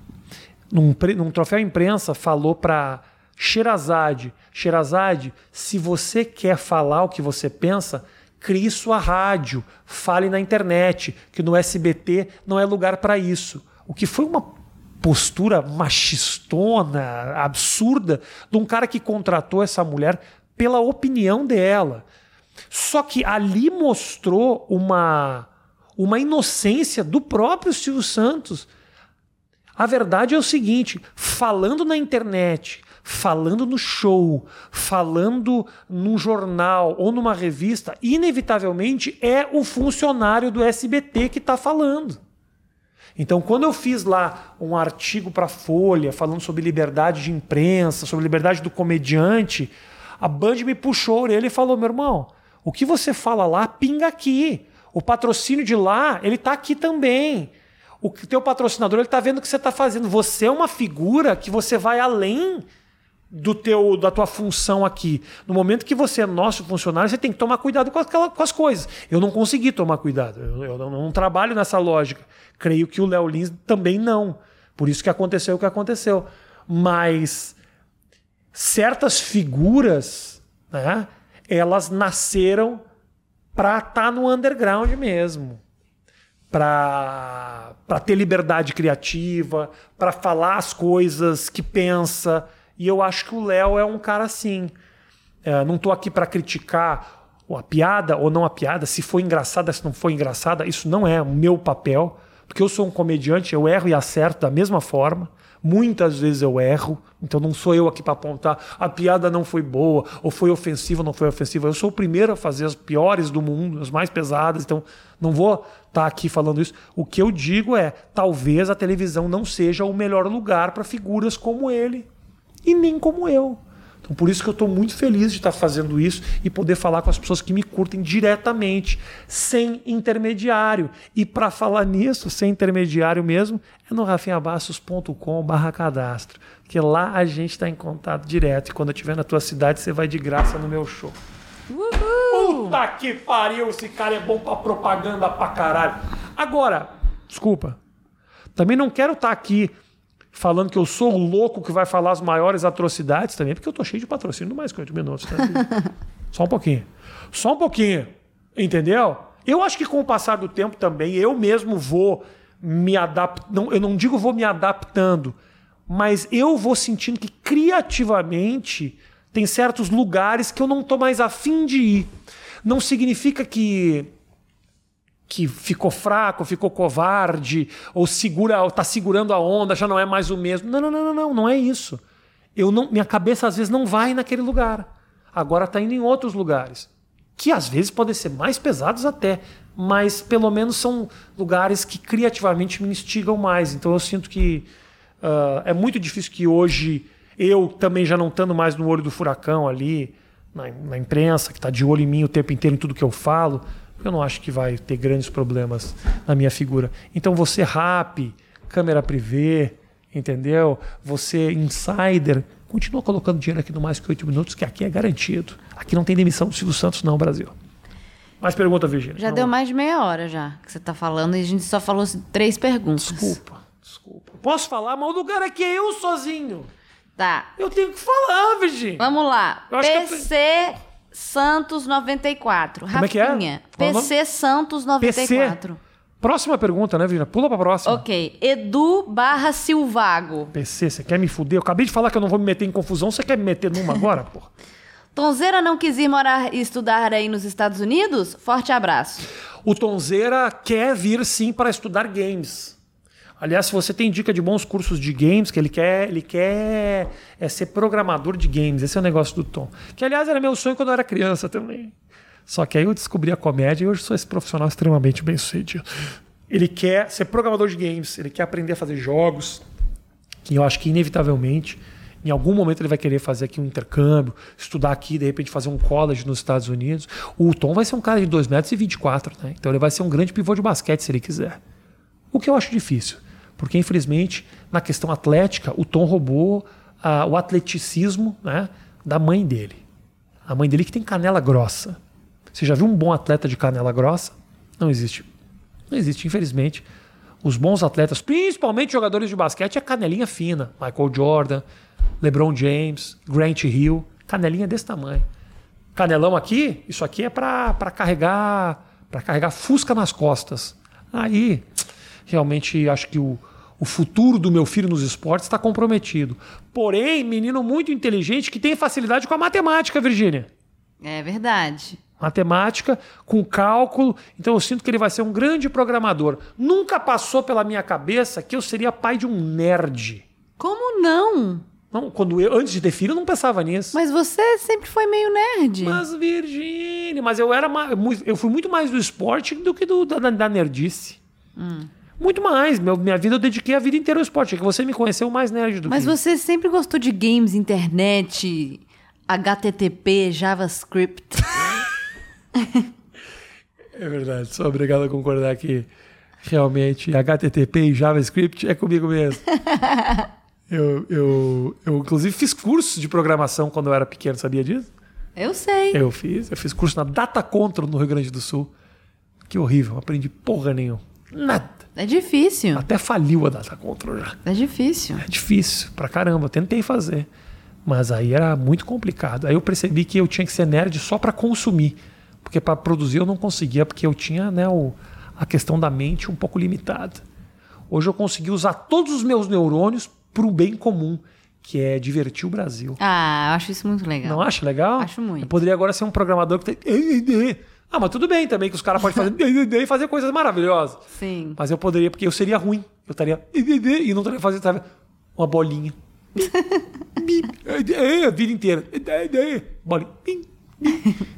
num, num troféu imprensa, falou para Sherazade: Sherazade, se você quer falar o que você pensa, crie sua rádio, fale na internet, que no SBT não é lugar para isso. O que foi uma postura machistona, absurda, de um cara que contratou essa mulher pela opinião dela. Só que ali mostrou uma, uma inocência do próprio Silvio Santos. A verdade é o seguinte: falando na internet, falando no show, falando num jornal ou numa revista, inevitavelmente é o funcionário do SBT que está falando. Então, quando eu fiz lá um artigo para a Folha falando sobre liberdade de imprensa, sobre liberdade do comediante, a Band me puxou a orelha e falou: meu irmão, o que você fala lá pinga aqui. O patrocínio de lá, ele tá aqui também. O teu patrocinador, ele tá vendo o que você tá fazendo. Você é uma figura que você vai além do teu da tua função aqui. No momento que você é nosso funcionário, você tem que tomar cuidado com, aquela, com as coisas. Eu não consegui tomar cuidado. Eu, eu não, não, trabalho nessa lógica. Creio que o Léo Lins também não. Por isso que aconteceu o que aconteceu. Mas certas figuras, né, elas nasceram para estar tá no underground mesmo. Para ter liberdade criativa, para falar as coisas que pensa, e eu acho que o Léo é um cara assim. É, não estou aqui para criticar a piada ou não a piada, se foi engraçada, se não foi engraçada. Isso não é o meu papel, porque eu sou um comediante, eu erro e acerto da mesma forma. Muitas vezes eu erro, então não sou eu aqui para apontar a piada não foi boa, ou foi ofensiva ou não foi ofensiva. Eu sou o primeiro a fazer as piores do mundo, as mais pesadas, então não vou estar tá aqui falando isso. O que eu digo é: talvez a televisão não seja o melhor lugar para figuras como ele e nem como eu. Então, por isso que eu estou muito feliz de estar fazendo isso e poder falar com as pessoas que me curtem diretamente, sem intermediário. E para falar nisso, sem intermediário mesmo, é no rafinhabastos.com/barra cadastro, porque lá a gente está em contato direto. E quando eu estiver na tua cidade, você vai de graça no meu show. Uhul. Puta que pariu, esse cara é bom para propaganda pra caralho. Agora, desculpa, também não quero estar tá aqui falando que eu sou o louco que vai falar as maiores atrocidades também, porque eu tô cheio de patrocínio mais que 8 minutos. Tá? Só um pouquinho. Só um pouquinho. Entendeu? Eu acho que com o passar do tempo também, eu mesmo vou me adaptando. Eu não digo vou me adaptando, mas eu vou sentindo que criativamente tem certos lugares que eu não tô mais afim de ir. Não significa que que ficou fraco, ficou covarde, ou segura, está segurando a onda, já não é mais o mesmo. Não, não, não, não, não, não é isso. Eu não, minha cabeça às vezes não vai naquele lugar. Agora está indo em outros lugares, que às vezes podem ser mais pesados até, mas pelo menos são lugares que criativamente me instigam mais. Então eu sinto que uh, é muito difícil que hoje eu também já não estando mais no olho do furacão ali na, na imprensa, que está de olho em mim o tempo inteiro em tudo que eu falo eu não acho que vai ter grandes problemas na minha figura. Então você rap, câmera privê, entendeu? Você insider, continua colocando dinheiro aqui no mais que oito minutos, que aqui é garantido. Aqui não tem demissão do Silvio Santos não, Brasil. Mais pergunta, Virginia. Já não. deu mais de meia hora já que você está falando e a gente só falou três perguntas. Desculpa, desculpa. Posso falar, mas o lugar aqui é eu sozinho. Tá. Eu tenho que falar, Virginia. Vamos lá. PC Santos 94. Como Rafinha, é que é? PC Santos 94. PC. Próxima pergunta, né, Vina? Pula pra próxima. Ok. Edu barra Silvago. PC, você quer me fuder? Eu acabei de falar que eu não vou me meter em confusão. Você quer me meter numa agora, porra? Tonzeira não quis ir morar e estudar aí nos Estados Unidos? Forte abraço. O Tonzeira quer vir sim para estudar games. Aliás, se você tem dica de bons cursos de games, que ele quer, ele quer é ser programador de games. Esse é o negócio do Tom. Que, aliás, era meu sonho quando eu era criança também. Só que aí eu descobri a comédia e hoje sou esse profissional extremamente bem sucedido. Ele quer ser programador de games, ele quer aprender a fazer jogos, que eu acho que inevitavelmente, em algum momento ele vai querer fazer aqui um intercâmbio, estudar aqui, de repente fazer um college nos Estados Unidos. O Tom vai ser um cara de 2,24 metros 24, né? Então ele vai ser um grande pivô de basquete se ele quiser. O que eu acho difícil. Porque, infelizmente, na questão atlética, o Tom roubou uh, o atleticismo né, da mãe dele. A mãe dele que tem canela grossa. Você já viu um bom atleta de canela grossa? Não existe. Não existe, infelizmente. Os bons atletas, principalmente jogadores de basquete, é canelinha fina. Michael Jordan, LeBron James, Grant Hill. Canelinha desse tamanho. Canelão aqui, isso aqui é para carregar para carregar fusca nas costas. Aí realmente acho que o, o futuro do meu filho nos esportes está comprometido. Porém, menino muito inteligente que tem facilidade com a matemática, Virgínia. É verdade. Matemática, com cálculo. Então eu sinto que ele vai ser um grande programador. Nunca passou pela minha cabeça que eu seria pai de um nerd. Como não? Não, quando eu, antes de ter filho, eu não pensava nisso. Mas você sempre foi meio nerd. Mas, Virgínia, mas eu era eu fui muito mais do esporte do que do, da, da nerdice. Hum. Muito mais. Meu, minha vida eu dediquei a vida inteira ao esporte. É que você me conheceu mais nerd do Mas que... você sempre gostou de games, internet, HTTP, JavaScript. É verdade, sou obrigado a concordar que realmente HTTP e JavaScript é comigo mesmo. eu, eu, eu, inclusive, fiz cursos de programação quando eu era pequeno, sabia disso? Eu sei. Eu fiz. Eu fiz curso na Data Control no Rio Grande do Sul. Que horrível, não aprendi porra nenhuma. Nada. É difícil. Até faliu a Data Control já. É difícil. É difícil, pra caramba. Eu tentei fazer. Mas aí era muito complicado. Aí eu percebi que eu tinha que ser nerd só para consumir. Porque para produzir eu não conseguia, porque eu tinha né, o, a questão da mente um pouco limitada. Hoje eu consegui usar todos os meus neurônios para o bem comum, que é divertir o Brasil. Ah, eu acho isso muito legal. Não acha legal? Acho muito. Eu poderia agora ser um programador que tem. Ah, mas tudo bem também que os caras podem fazer e fazer coisas maravilhosas. Sim. Mas eu poderia, porque eu seria ruim. Eu estaria e não estaria fazendo sabe, uma bolinha. a vida inteira. Bolinha.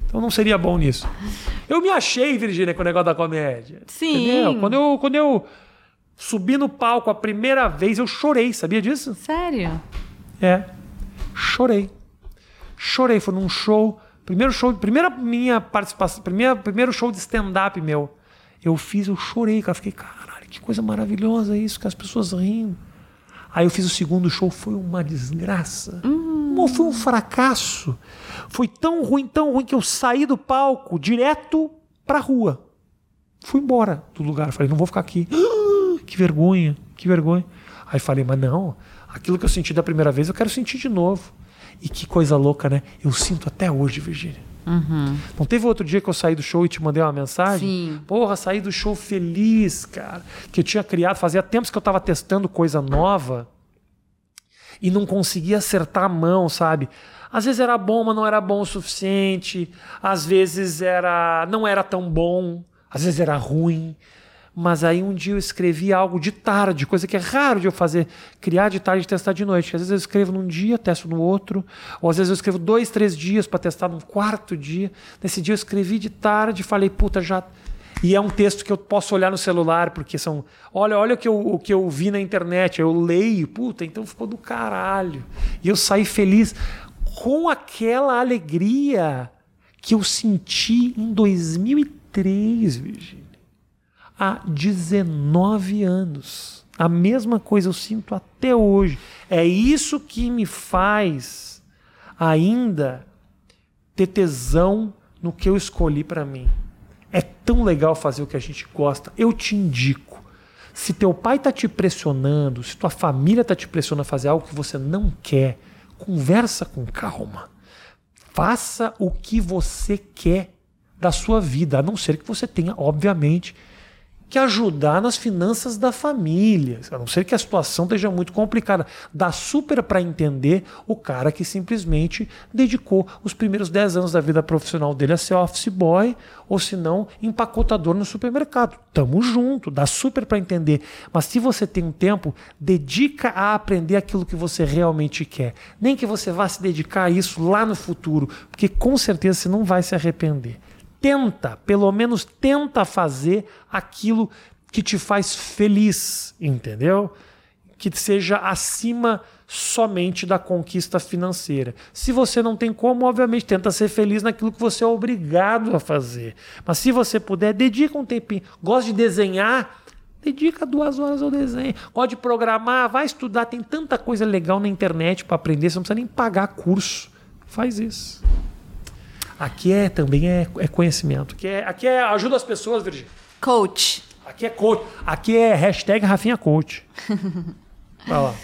Então não seria bom nisso. Eu me achei, Virgínia, com o negócio da comédia. Sim. Entendeu? Quando eu, quando eu subi no palco a primeira vez, eu chorei, sabia disso? Sério? É. Chorei. Chorei. Foi num show Primeiro show, primeira minha participação, primeira, primeiro show de stand-up meu. Eu fiz, eu chorei, cara. Fiquei, caralho, que coisa maravilhosa isso, que as pessoas rindo. Aí eu fiz o segundo show, foi uma desgraça. Hum. Foi um fracasso. Foi tão ruim, tão ruim que eu saí do palco direto pra rua. Fui embora do lugar. Falei, não vou ficar aqui. que vergonha, que vergonha. Aí falei, mas não, aquilo que eu senti da primeira vez eu quero sentir de novo. E que coisa louca, né? Eu sinto até hoje, Virgínia. Uhum. Não teve outro dia que eu saí do show e te mandei uma mensagem? Sim. Porra, saí do show feliz, cara. Que eu tinha criado, fazia tempos que eu estava testando coisa nova e não conseguia acertar a mão, sabe? Às vezes era bom, mas não era bom o suficiente. Às vezes era não era tão bom. Às vezes era ruim. Mas aí um dia eu escrevi algo de tarde, coisa que é raro de eu fazer, criar de tarde e testar de noite. Às vezes eu escrevo num dia, testo no outro, ou às vezes eu escrevo dois, três dias para testar no quarto dia. Nesse dia eu escrevi de tarde, falei, puta, já. E é um texto que eu posso olhar no celular, porque são. Olha, olha o que eu, o que eu vi na internet, eu leio, puta, então ficou do caralho. E eu saí feliz com aquela alegria que eu senti em 2003, Virgínia há 19 anos. A mesma coisa eu sinto até hoje. É isso que me faz ainda ter tesão no que eu escolhi para mim. É tão legal fazer o que a gente gosta. Eu te indico. Se teu pai tá te pressionando, se tua família tá te pressionando a fazer algo que você não quer, conversa com calma. Faça o que você quer da sua vida, a não ser que você tenha, obviamente, que ajudar nas finanças da família, a não ser que a situação esteja muito complicada. Dá super para entender o cara que simplesmente dedicou os primeiros 10 anos da vida profissional dele a ser office boy ou se não empacotador no supermercado. Tamo junto, dá super para entender. Mas se você tem um tempo, dedica a aprender aquilo que você realmente quer. Nem que você vá se dedicar a isso lá no futuro, porque com certeza você não vai se arrepender tenta, pelo menos tenta fazer aquilo que te faz feliz, entendeu? Que seja acima somente da conquista financeira. Se você não tem como, obviamente, tenta ser feliz naquilo que você é obrigado a fazer. Mas se você puder, dedica um tempinho. Gosta de desenhar? Dedica duas horas ao desenho. Gosta de programar? Vai estudar. Tem tanta coisa legal na internet para aprender. Você não precisa nem pagar curso. Faz isso. Aqui é também é, é conhecimento. Aqui é, aqui é ajuda as pessoas, Virgínia. Coach. Aqui é coach. Aqui é hashtag Rafinha Coach. Vai lá.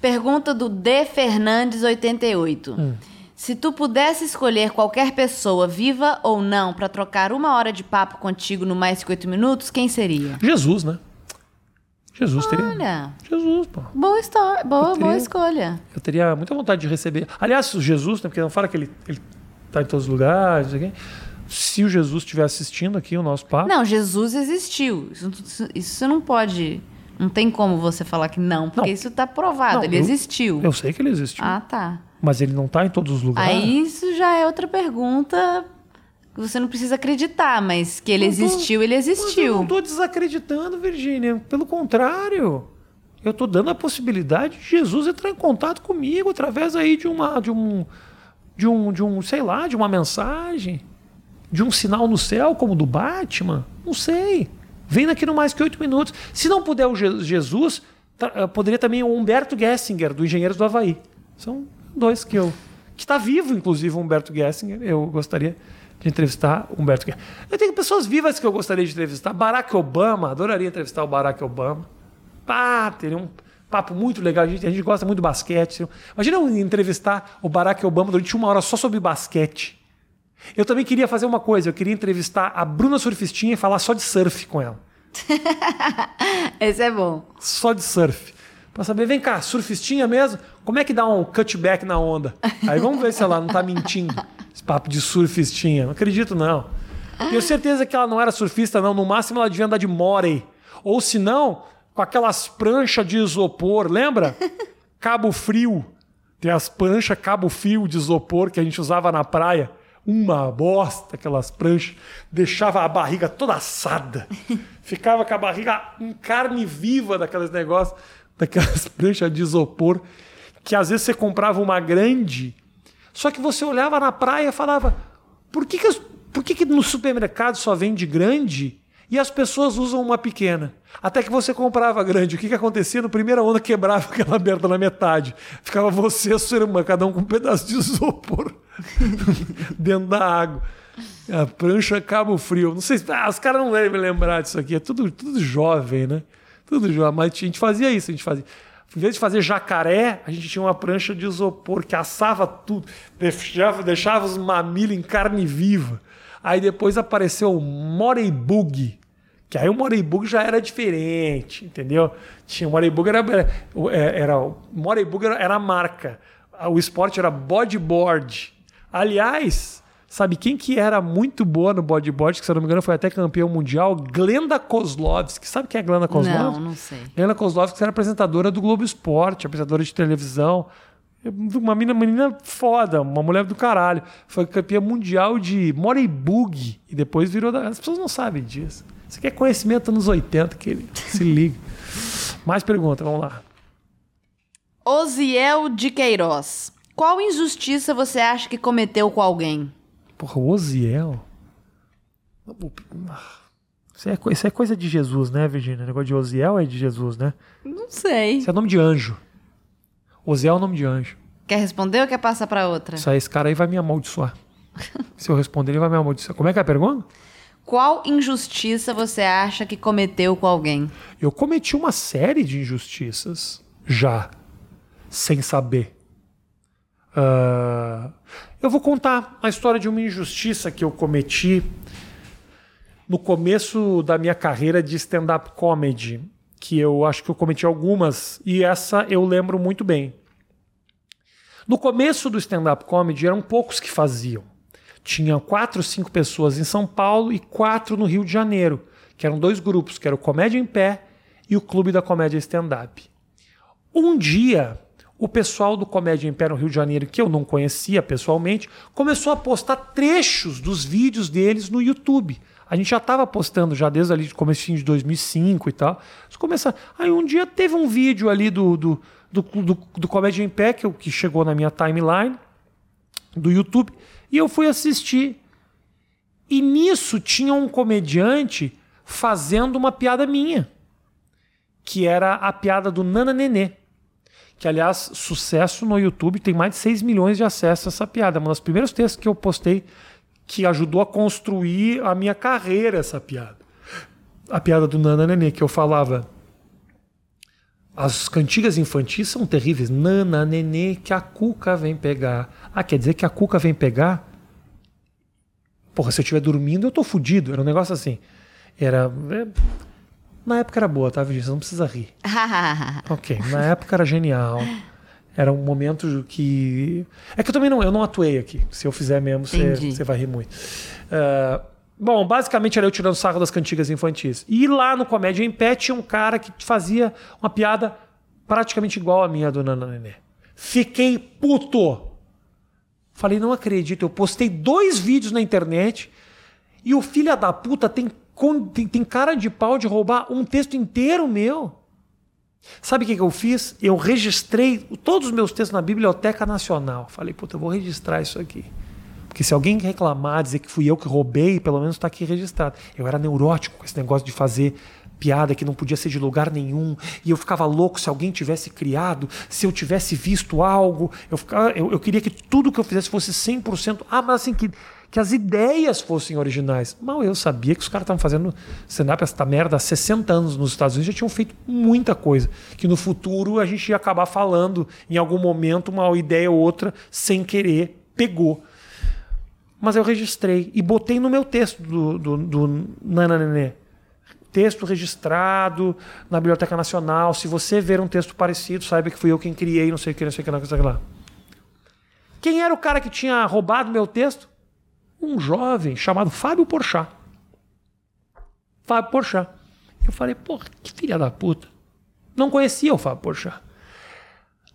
Pergunta do D Fernandes 88. Hum. Se tu pudesse escolher qualquer pessoa, viva ou não, para trocar uma hora de papo contigo no Mais 58 Minutos, quem seria? Jesus, né? Jesus teria. Olha. Jesus, pô. Boa história, boa, teria, boa escolha. Eu teria muita vontade de receber. Aliás, Jesus, né, porque não fala que ele, ele tá em todos os lugares. Se o Jesus estiver assistindo aqui o nosso papo. Não, Jesus existiu. Isso, isso você não pode. Não tem como você falar que não, porque não. isso está provado. Não, ele eu, existiu. Eu sei que ele existiu. Ah, tá. Mas ele não está em todos os lugares. Aí isso já é outra pergunta que você não precisa acreditar, mas que ele tô, existiu, ele existiu. eu não estou desacreditando, Virgínia. Pelo contrário. Eu estou dando a possibilidade de Jesus entrar em contato comigo através aí de uma de um de um, de um, sei lá, de uma mensagem. de um sinal no céu como o do Batman? Não sei. Vem daqui no mais que oito minutos. Se não puder o Jesus, eh, poderia também o Humberto Gessinger, do Engenheiros do Havaí. São dois que eu. Que está vivo, inclusive, o Humberto Gessinger. Eu gostaria de entrevistar o Humberto Gessinger. Eu tenho pessoas vivas que eu gostaria de entrevistar. Barack Obama, adoraria entrevistar o Barack Obama. Pá, teria um papo muito legal. A gente, a gente gosta muito do basquete. Imagina eu entrevistar o Barack Obama durante uma hora só sobre basquete. Eu também queria fazer uma coisa. Eu queria entrevistar a Bruna Surfistinha e falar só de surf com ela. Esse é bom. Só de surf. Pra saber, vem cá, surfistinha mesmo? Como é que dá um cutback na onda? Aí vamos ver se ela não tá mentindo. Esse papo de surfistinha. Não acredito, não. Tenho certeza que ela não era surfista, não. No máximo ela devia andar de Morey. Ou se não, com aquelas pranchas de isopor, lembra? Cabo frio. Tem as pranchas cabo frio de isopor que a gente usava na praia. Uma bosta, aquelas pranchas. Deixava a barriga toda assada. Ficava com a barriga em carne viva daqueles negócios, daquelas pranchas de isopor. Que às vezes você comprava uma grande, só que você olhava na praia e falava: por que, que, por que, que no supermercado só vende grande e as pessoas usam uma pequena. Até que você comprava grande. O que, que acontecia? No primeira onda quebrava aquela merda na metade. Ficava você e a sua irmã, cada um com um pedaço de isopor dentro da água. A prancha Cabo Frio. Não sei se. Ah, os caras não devem lembrar disso aqui. É tudo, tudo jovem, né? Tudo jovem. Mas a gente fazia isso. A gente fazia. Em vez de fazer jacaré, a gente tinha uma prancha de isopor que assava tudo, deixava, deixava os mamilhos em carne viva. Aí depois apareceu o Moreybug, que aí o Moreybug já era diferente, entendeu? Tinha o Moreybug era, era, era o era, era a marca. O esporte era bodyboard. Aliás, sabe quem que era muito boa no bodyboard, que se eu não me engano foi até campeão mundial? Glenda Kozlovski. Sabe quem é Glenda Kozlovski? Não, não sei. Glenda Kozlovski era apresentadora do Globo Esporte, apresentadora de televisão. Uma menina, menina foda, uma mulher do caralho. Foi campeã mundial de Moreybug e depois virou. Da... As pessoas não sabem disso. Você quer conhecimento nos 80, que ele se liga. Mais perguntas, vamos lá. Osiel de Queiroz. Qual injustiça você acha que cometeu com alguém? Porra, o Osiel. Isso é, isso é coisa de Jesus, né, Virginia? O negócio de Osiel é de Jesus, né? Não sei. Isso é nome de anjo. Osiel é o nome de anjo. Quer responder ou quer passar para outra? Isso aí, esse cara aí vai me amaldiçoar. Se eu responder, ele vai me amaldiçoar. Como é que é a pergunta? Qual injustiça você acha que cometeu com alguém? Eu cometi uma série de injustiças já, sem saber. Uh, eu vou contar a história de uma injustiça que eu cometi no começo da minha carreira de stand-up comedy, que eu acho que eu cometi algumas e essa eu lembro muito bem. No começo do stand-up comedy eram poucos que faziam tinha quatro, cinco pessoas em São Paulo e quatro no Rio de Janeiro, que eram dois grupos, que era o Comédia em Pé e o Clube da Comédia Stand-Up. Um dia, o pessoal do Comédia em Pé no Rio de Janeiro, que eu não conhecia pessoalmente, começou a postar trechos dos vídeos deles no YouTube. A gente já estava postando já desde ali começo de 2005 e tal. Começa... Aí um dia teve um vídeo ali do, do, do, do, do Comédia em Pé que, que chegou na minha timeline do YouTube e eu fui assistir. E nisso tinha um comediante fazendo uma piada minha, que era a piada do Nana Nenê. Que, aliás, sucesso no YouTube, tem mais de 6 milhões de acessos a essa piada. Um dos primeiros textos que eu postei que ajudou a construir a minha carreira, essa piada. A piada do Nana Nenê, que eu falava. As cantigas infantis são terríveis. Nana, nenê, que a cuca vem pegar. Ah, quer dizer que a cuca vem pegar? Porra, se eu estiver dormindo, eu tô fudido. Era um negócio assim. Era. É... Na época era boa, tá, Virgínia? Você não precisa rir. ok, na época era genial. Era um momento que. É que eu também não, eu não atuei aqui. Se eu fizer mesmo, você, vai rir muito. Uh, bom, basicamente era eu tirando sarro das cantigas infantis. E lá no Comédia em Pé tinha um cara que fazia uma piada praticamente igual a minha do Nana Nenê. Fiquei puto. Falei, não acredito. Eu postei dois vídeos na internet e o filho da puta tem, tem, tem cara de pau de roubar um texto inteiro meu. Sabe o que, que eu fiz? Eu registrei todos os meus textos na Biblioteca Nacional. Falei, puta, eu vou registrar isso aqui. Porque se alguém reclamar, dizer que fui eu que roubei, pelo menos está aqui registrado. Eu era neurótico com esse negócio de fazer piada que não podia ser de lugar nenhum, e eu ficava louco se alguém tivesse criado, se eu tivesse visto algo, eu, ficava, eu, eu queria que tudo que eu fizesse fosse 100%, ah, mas assim, que, que as ideias fossem originais. Mal eu sabia que os caras estavam fazendo stand-up essa merda há 60 anos nos Estados Unidos, já tinham feito muita coisa, que no futuro a gente ia acabar falando em algum momento uma ideia ou outra, sem querer, pegou. Mas eu registrei e botei no meu texto do, do, do Nananene texto registrado na Biblioteca Nacional. Se você ver um texto parecido, saiba que fui eu quem criei, não sei o que, não sei o que, não sei o que lá. Quem era o cara que tinha roubado meu texto? Um jovem chamado Fábio Porchat. Fábio Porchat. Eu falei, porra, que filha da puta. Não conhecia o Fábio Porchat.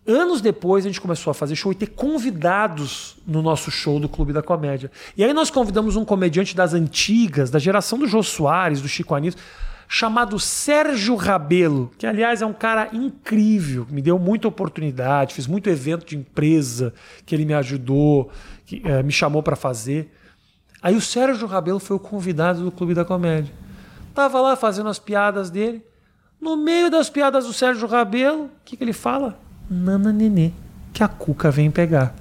Anos depois a gente começou a fazer show e ter convidados no nosso show do Clube da Comédia. E aí nós convidamos um comediante das antigas, da geração do Jô Soares, do Chico Anísio, chamado Sérgio Rabelo, que aliás é um cara incrível, me deu muita oportunidade, fiz muito evento de empresa que ele me ajudou, que, é, me chamou para fazer. Aí o Sérgio Rabelo foi o convidado do Clube da Comédia. Tava lá fazendo as piadas dele. No meio das piadas do Sérgio Rabelo, o que, que ele fala? Nana Nenê, que a Cuca vem pegar.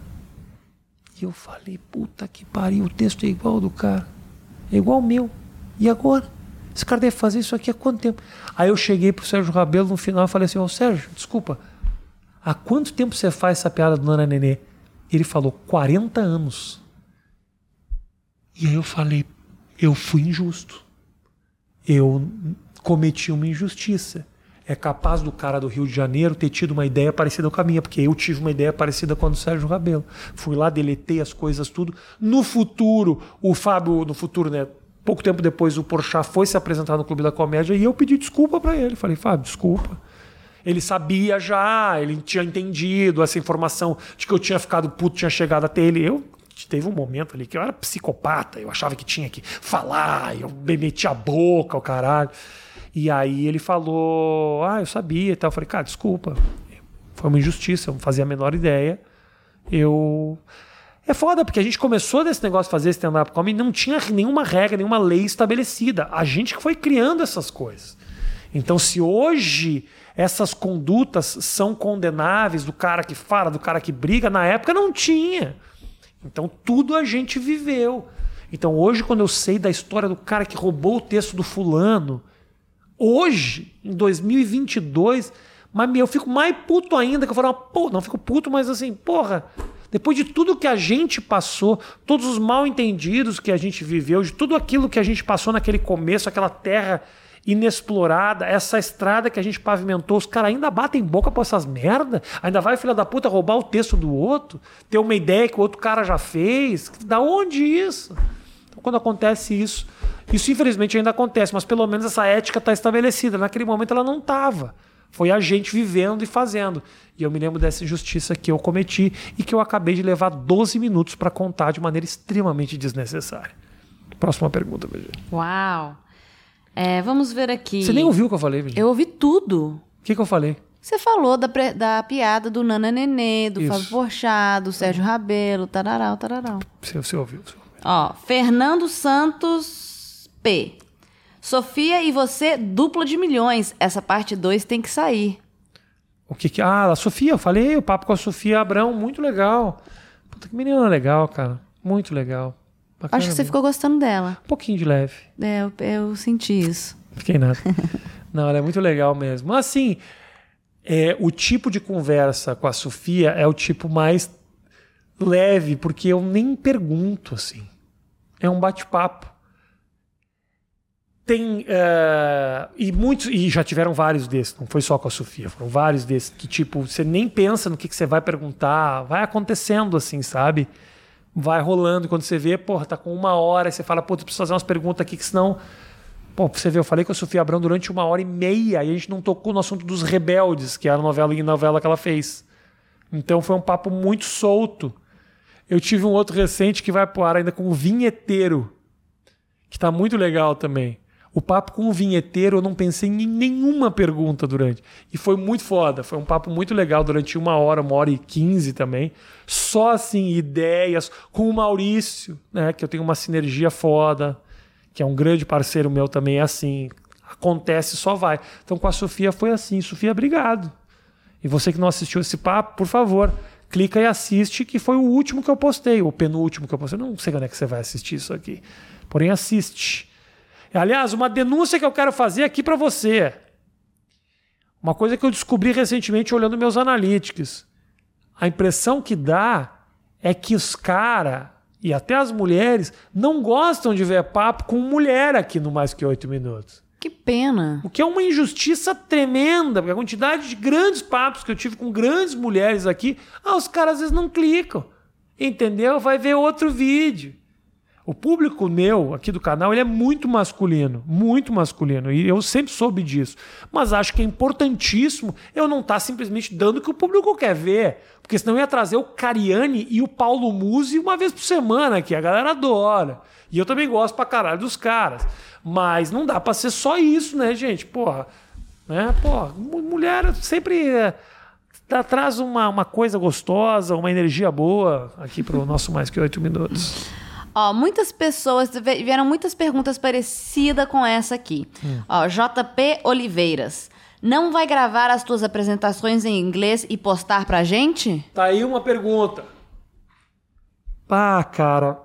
E eu falei, puta que pariu, o texto é igual do cara. É igual ao meu. E agora? Esse cara deve fazer isso aqui há quanto tempo? Aí eu cheguei pro Sérgio Rabelo no final e falei assim: Ô Sérgio, desculpa, há quanto tempo você faz essa piada do Nana Nenê? Ele falou: 40 anos. E aí eu falei: eu fui injusto. Eu cometi uma injustiça. É capaz do cara do Rio de Janeiro ter tido uma ideia parecida com a minha, porque eu tive uma ideia parecida com a do Sérgio Rabelo. Fui lá, deletei as coisas tudo. No futuro, o Fábio, no futuro, né? Pouco tempo depois, o Porchat foi se apresentar no Clube da Comédia e eu pedi desculpa para ele. Falei, Fábio, desculpa. Ele sabia já, ele tinha entendido essa informação de que eu tinha ficado puto, tinha chegado até ele. Eu teve um momento ali que eu era psicopata, eu achava que tinha que falar, eu me metia a boca, o caralho. E aí ele falou: Ah, eu sabia e tal. Eu falei, cara, desculpa. Foi uma injustiça, eu não fazia a menor ideia. Eu. É foda, porque a gente começou desse negócio de fazer stand-up comedy e não tinha nenhuma regra, nenhuma lei estabelecida. A gente que foi criando essas coisas. Então, se hoje essas condutas são condenáveis do cara que fala, do cara que briga, na época não tinha. Então, tudo a gente viveu. Então, hoje, quando eu sei da história do cara que roubou o texto do fulano, hoje, em 2022, mas eu fico mais puto ainda que eu falo, pô, não fico puto, mas assim, porra, depois de tudo que a gente passou, todos os mal entendidos que a gente viveu, de tudo aquilo que a gente passou naquele começo, aquela terra inexplorada, essa estrada que a gente pavimentou, os caras ainda batem boca por essas merda, ainda vai filha da puta roubar o texto do outro, ter uma ideia que o outro cara já fez. Da onde isso? Então, quando acontece isso, isso infelizmente ainda acontece, mas pelo menos essa ética está estabelecida. Naquele momento ela não estava. Foi a gente vivendo e fazendo. E eu me lembro dessa injustiça que eu cometi e que eu acabei de levar 12 minutos para contar de maneira extremamente desnecessária. Próxima pergunta, BG. Uau! É, vamos ver aqui. Você nem ouviu o que eu falei, BG? Eu ouvi tudo. O que, que eu falei? Você falou da, da piada do Nana Nenê, do Isso. Fábio Porchat, do Sérgio Rabelo, tararau, tararau. Você, você ouviu. Você ouviu. Ó, Fernando Santos P. Sofia e você, dupla de milhões. Essa parte 2 tem que sair. O que que. Ah, a Sofia, eu falei, o papo com a Sofia Abrão, muito legal. Puta que menina legal, cara. Muito legal. Bacana, Acho que você ficou gostando dela. Um pouquinho de leve. É, eu, eu senti isso. Fiquei nada. Não, ela é muito legal mesmo. Assim, é, o tipo de conversa com a Sofia é o tipo mais leve, porque eu nem pergunto assim. É um bate-papo tem uh, e muitos e já tiveram vários desses não foi só com a Sofia foram vários desses que tipo você nem pensa no que, que você vai perguntar vai acontecendo assim sabe vai rolando quando você vê porra tá com uma hora você fala pô preciso fazer umas perguntas aqui que senão pô você vê eu falei com a Sofia Abrão durante uma hora e meia e a gente não tocou no assunto dos rebeldes que era a novela e novela que ela fez. Então foi um papo muito solto. Eu tive um outro recente que vai pro ar ainda com o vinheteiro que tá muito legal também O papo com o vinheteiro, eu não pensei em nenhuma pergunta durante. E foi muito foda. Foi um papo muito legal durante uma hora, uma hora e quinze também. Só assim, ideias com o Maurício, né? Que eu tenho uma sinergia foda, que é um grande parceiro meu também, é assim. Acontece, só vai. Então com a Sofia foi assim. Sofia, obrigado. E você que não assistiu esse papo, por favor, clica e assiste, que foi o último que eu postei, o penúltimo que eu postei. Não sei quando é que você vai assistir isso aqui. Porém, assiste. Aliás, uma denúncia que eu quero fazer aqui para você. Uma coisa que eu descobri recentemente olhando meus analytics. A impressão que dá é que os caras e até as mulheres não gostam de ver papo com mulher aqui no Mais Que Oito Minutos. Que pena. O que é uma injustiça tremenda, porque a quantidade de grandes papos que eu tive com grandes mulheres aqui, ah, os caras às vezes não clicam. Entendeu? Vai ver outro vídeo. O público meu aqui do canal ele é muito masculino, muito masculino, e eu sempre soube disso. Mas acho que é importantíssimo eu não estar tá simplesmente dando o que o público quer ver, porque senão ia trazer o Cariani e o Paulo Musi uma vez por semana aqui, a galera adora. E eu também gosto pra caralho dos caras. Mas não dá pra ser só isso, né, gente? Porra, né? Porra, mulher sempre é, traz uma, uma coisa gostosa, uma energia boa aqui pro nosso Mais Que Oito Minutos. Ó, muitas pessoas vieram muitas perguntas parecidas com essa aqui. Hum. Ó, JP Oliveiras. Não vai gravar as tuas apresentações em inglês e postar pra gente? Tá aí uma pergunta. Pá, cara.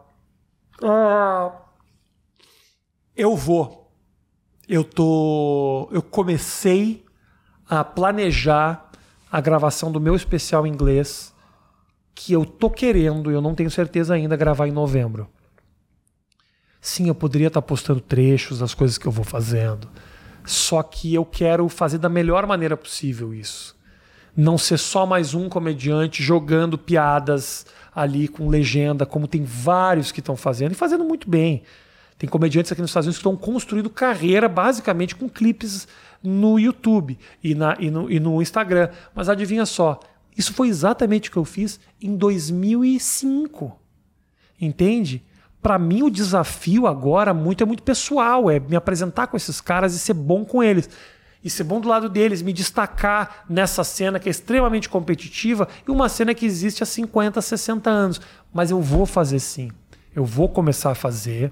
Ah, eu vou. Eu tô. Eu comecei a planejar a gravação do meu especial em inglês que eu tô querendo, eu não tenho certeza ainda, gravar em novembro. Sim, eu poderia estar postando trechos das coisas que eu vou fazendo. Só que eu quero fazer da melhor maneira possível isso. Não ser só mais um comediante jogando piadas ali com legenda, como tem vários que estão fazendo, e fazendo muito bem. Tem comediantes aqui nos Estados Unidos que estão construindo carreira basicamente com clipes no YouTube e, na, e, no, e no Instagram. Mas adivinha só, isso foi exatamente o que eu fiz em 2005. Entende? Para mim o desafio agora muito é muito pessoal, é me apresentar com esses caras e ser bom com eles. E ser bom do lado deles, me destacar nessa cena que é extremamente competitiva e uma cena que existe há 50, 60 anos. Mas eu vou fazer sim. Eu vou começar a fazer.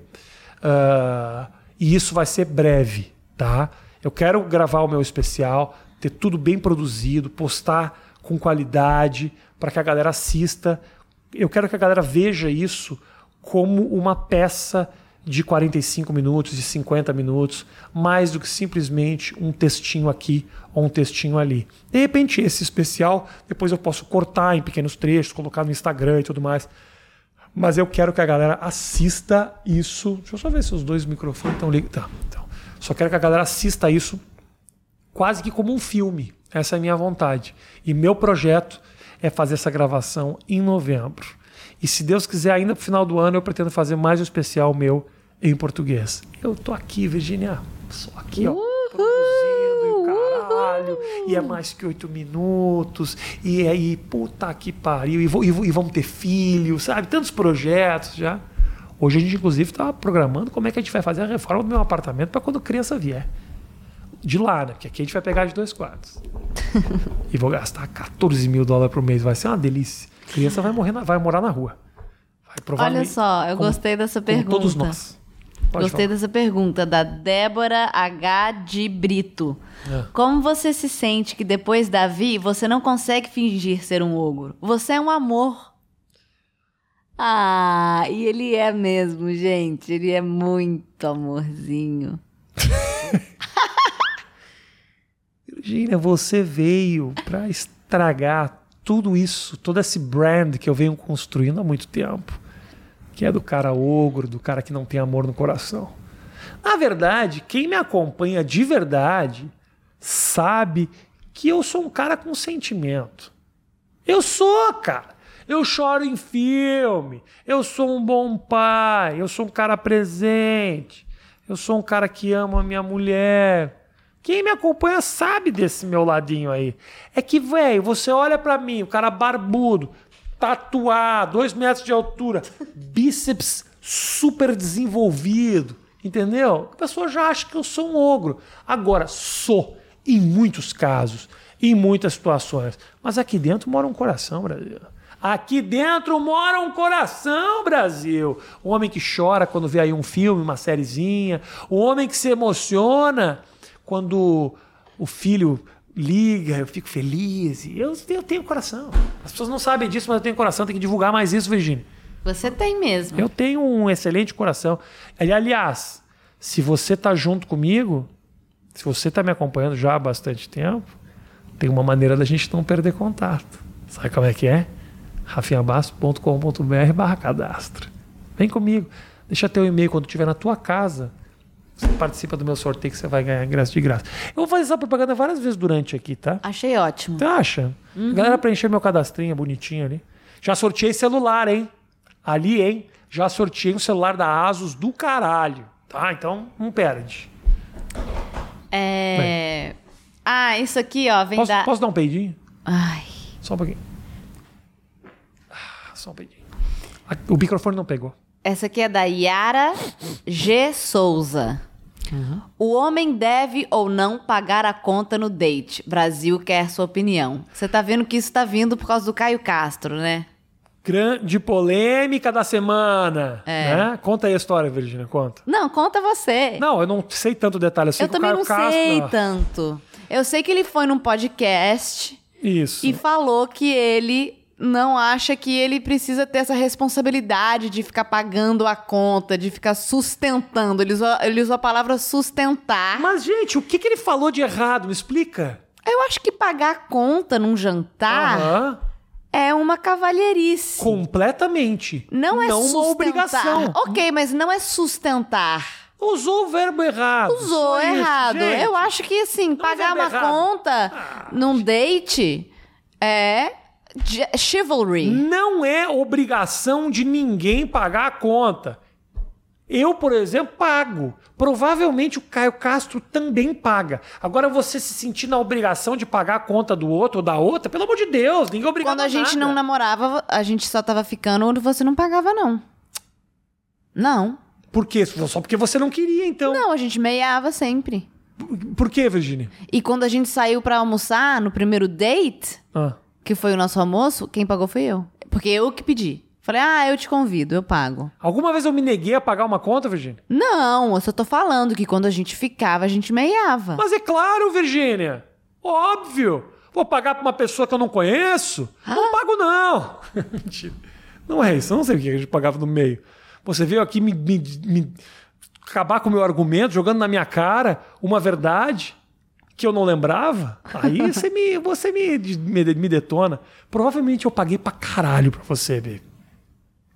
Uh, e isso vai ser breve, tá? Eu quero gravar o meu especial, ter tudo bem produzido, postar com qualidade, para que a galera assista. Eu quero que a galera veja isso como uma peça de 45 minutos, de 50 minutos, mais do que simplesmente um textinho aqui ou um textinho ali. De repente, esse especial, depois eu posso cortar em pequenos trechos, colocar no Instagram e tudo mais. Mas eu quero que a galera assista isso. Deixa eu só ver se os dois microfones estão ligados. Tá, então. Só quero que a galera assista isso quase que como um filme. Essa é a minha vontade. E meu projeto é fazer essa gravação em novembro. E se Deus quiser, ainda pro final do ano, eu pretendo fazer mais um especial meu em português. Eu tô aqui, Virginia. Só aqui, ó. Produzindo e caralho. E é mais que oito minutos. E aí, puta que pariu. E, vou, e, vou, e vamos ter filhos, sabe? Tantos projetos já. Hoje a gente, inclusive, está programando como é que a gente vai fazer a reforma do meu apartamento para quando a criança vier. De lá, né? Porque aqui a gente vai pegar de dois quartos. e vou gastar 14 mil dólares por mês. Vai ser uma delícia criança vai morrer, na, vai morar na rua. Vai Olha só, eu como, gostei dessa pergunta. todos nós. Pode Gostei falar. dessa pergunta da Débora H. de Brito. É. Como você se sente que depois da Vi você não consegue fingir ser um ogro? Você é um amor. Ah, e ele é mesmo, gente. Ele é muito amorzinho. Virgínia, você veio para estragar tudo isso, todo esse brand que eu venho construindo há muito tempo, que é do cara ogro, do cara que não tem amor no coração. Na verdade, quem me acompanha de verdade sabe que eu sou um cara com sentimento. Eu sou, cara. Eu choro em filme. Eu sou um bom pai. Eu sou um cara presente. Eu sou um cara que ama a minha mulher. Quem me acompanha sabe desse meu ladinho aí. É que, velho, você olha para mim, o cara barbudo, tatuado, dois metros de altura, bíceps super desenvolvido, Entendeu? A pessoa já acha que eu sou um ogro. Agora, sou, em muitos casos, em muitas situações. Mas aqui dentro mora um coração, Brasil. Aqui dentro mora um coração, Brasil. Um homem que chora quando vê aí um filme, uma sériezinha. Um homem que se emociona quando o filho liga, eu fico feliz. Eu, eu tenho coração. As pessoas não sabem disso, mas eu tenho coração. Tem que divulgar mais isso, Virginia. Você tem mesmo. Eu tenho um excelente coração. Aliás, se você tá junto comigo, se você tá me acompanhando já há bastante tempo, tem uma maneira da gente não perder contato. Sabe como é que é? rafinhabasso.com.br barra cadastro. Vem comigo. Deixa teu e-mail quando estiver na tua casa. Você participa do meu sorteio que você vai ganhar ingresso de graça. Eu vou fazer essa propaganda várias vezes durante aqui, tá? Achei ótimo. Você acha? A galera preencher meu cadastrinho bonitinho ali. Já sorteei celular, hein? Ali, hein? Já sorteei um celular da Asus do caralho. Tá? Então, não perde. É... Ah, isso aqui, ó, vem Posso, da... posso dar um peidinho? Ai, Só um pouquinho. Ah, só um peidinho. Ah, O microfone não pegou. essa aqui é da Yara G. Souza. O homem deve ou não pagar a conta no date? Brasil quer sua opinião. Você tá vendo que isso tá vindo por causa do Caio Castro, né? Grande polêmica da semana. É. Né? Conta aí a história, Virginia, conta. Não, conta você. Não, eu não sei tanto detalhe. Sei Eu também não Castro- sei tanto. Eu sei que ele foi num podcast Isso. e falou que ele não acha que ele precisa ter essa responsabilidade de ficar pagando a conta, de ficar sustentando. Ele usou, ele usou a palavra sustentar. Mas, gente, o que, que ele falou de errado? Me explica. Eu acho que pagar a conta num jantar Aham. é uma cavalheirice. Completamente. Não é Não sustentar. uma obrigação. Ok, mas não é sustentar. Usou o verbo errado. Usou errado. gente. Eu acho que, assim, pagar verbo uma errado. conta num date é chivalry. Não é obrigação de ninguém pagar a conta. Eu, por exemplo, pago. Provavelmente o Caio Castro também paga. Agora, você se sentir na obrigação de pagar a conta do outro ou da outra, pelo amor de Deus, ninguém é obrigado Quando a gente nada. não namorava, a gente só tava ficando, você não pagava, não. Não. Por quê? Só porque você não queria, então. Não, a gente meiava sempre. Por quê, Virginia? E quando a gente saiu pra almoçar no primeiro date, Ah. Que foi o nosso almoço, quem pagou foi eu. Porque eu que pedi. Falei, ah, eu te convido, eu pago. Alguma vez eu me neguei a pagar uma conta, Virginia? Não, eu só tô falando que quando a gente ficava, a gente meiava. Mas é claro, Virgínia. Óbvio. Vou pagar pra uma pessoa que eu não conheço? Ah. Não pago, não. Mentira. Não é isso. Eu não sei o que a gente pagava no meio. Você veio aqui me, me- me acabar com o meu argumento, jogando na minha cara uma verdade que eu não lembrava. Aí você me, você me, me, me detona. Provavelmente eu paguei pra caralho pra você, baby.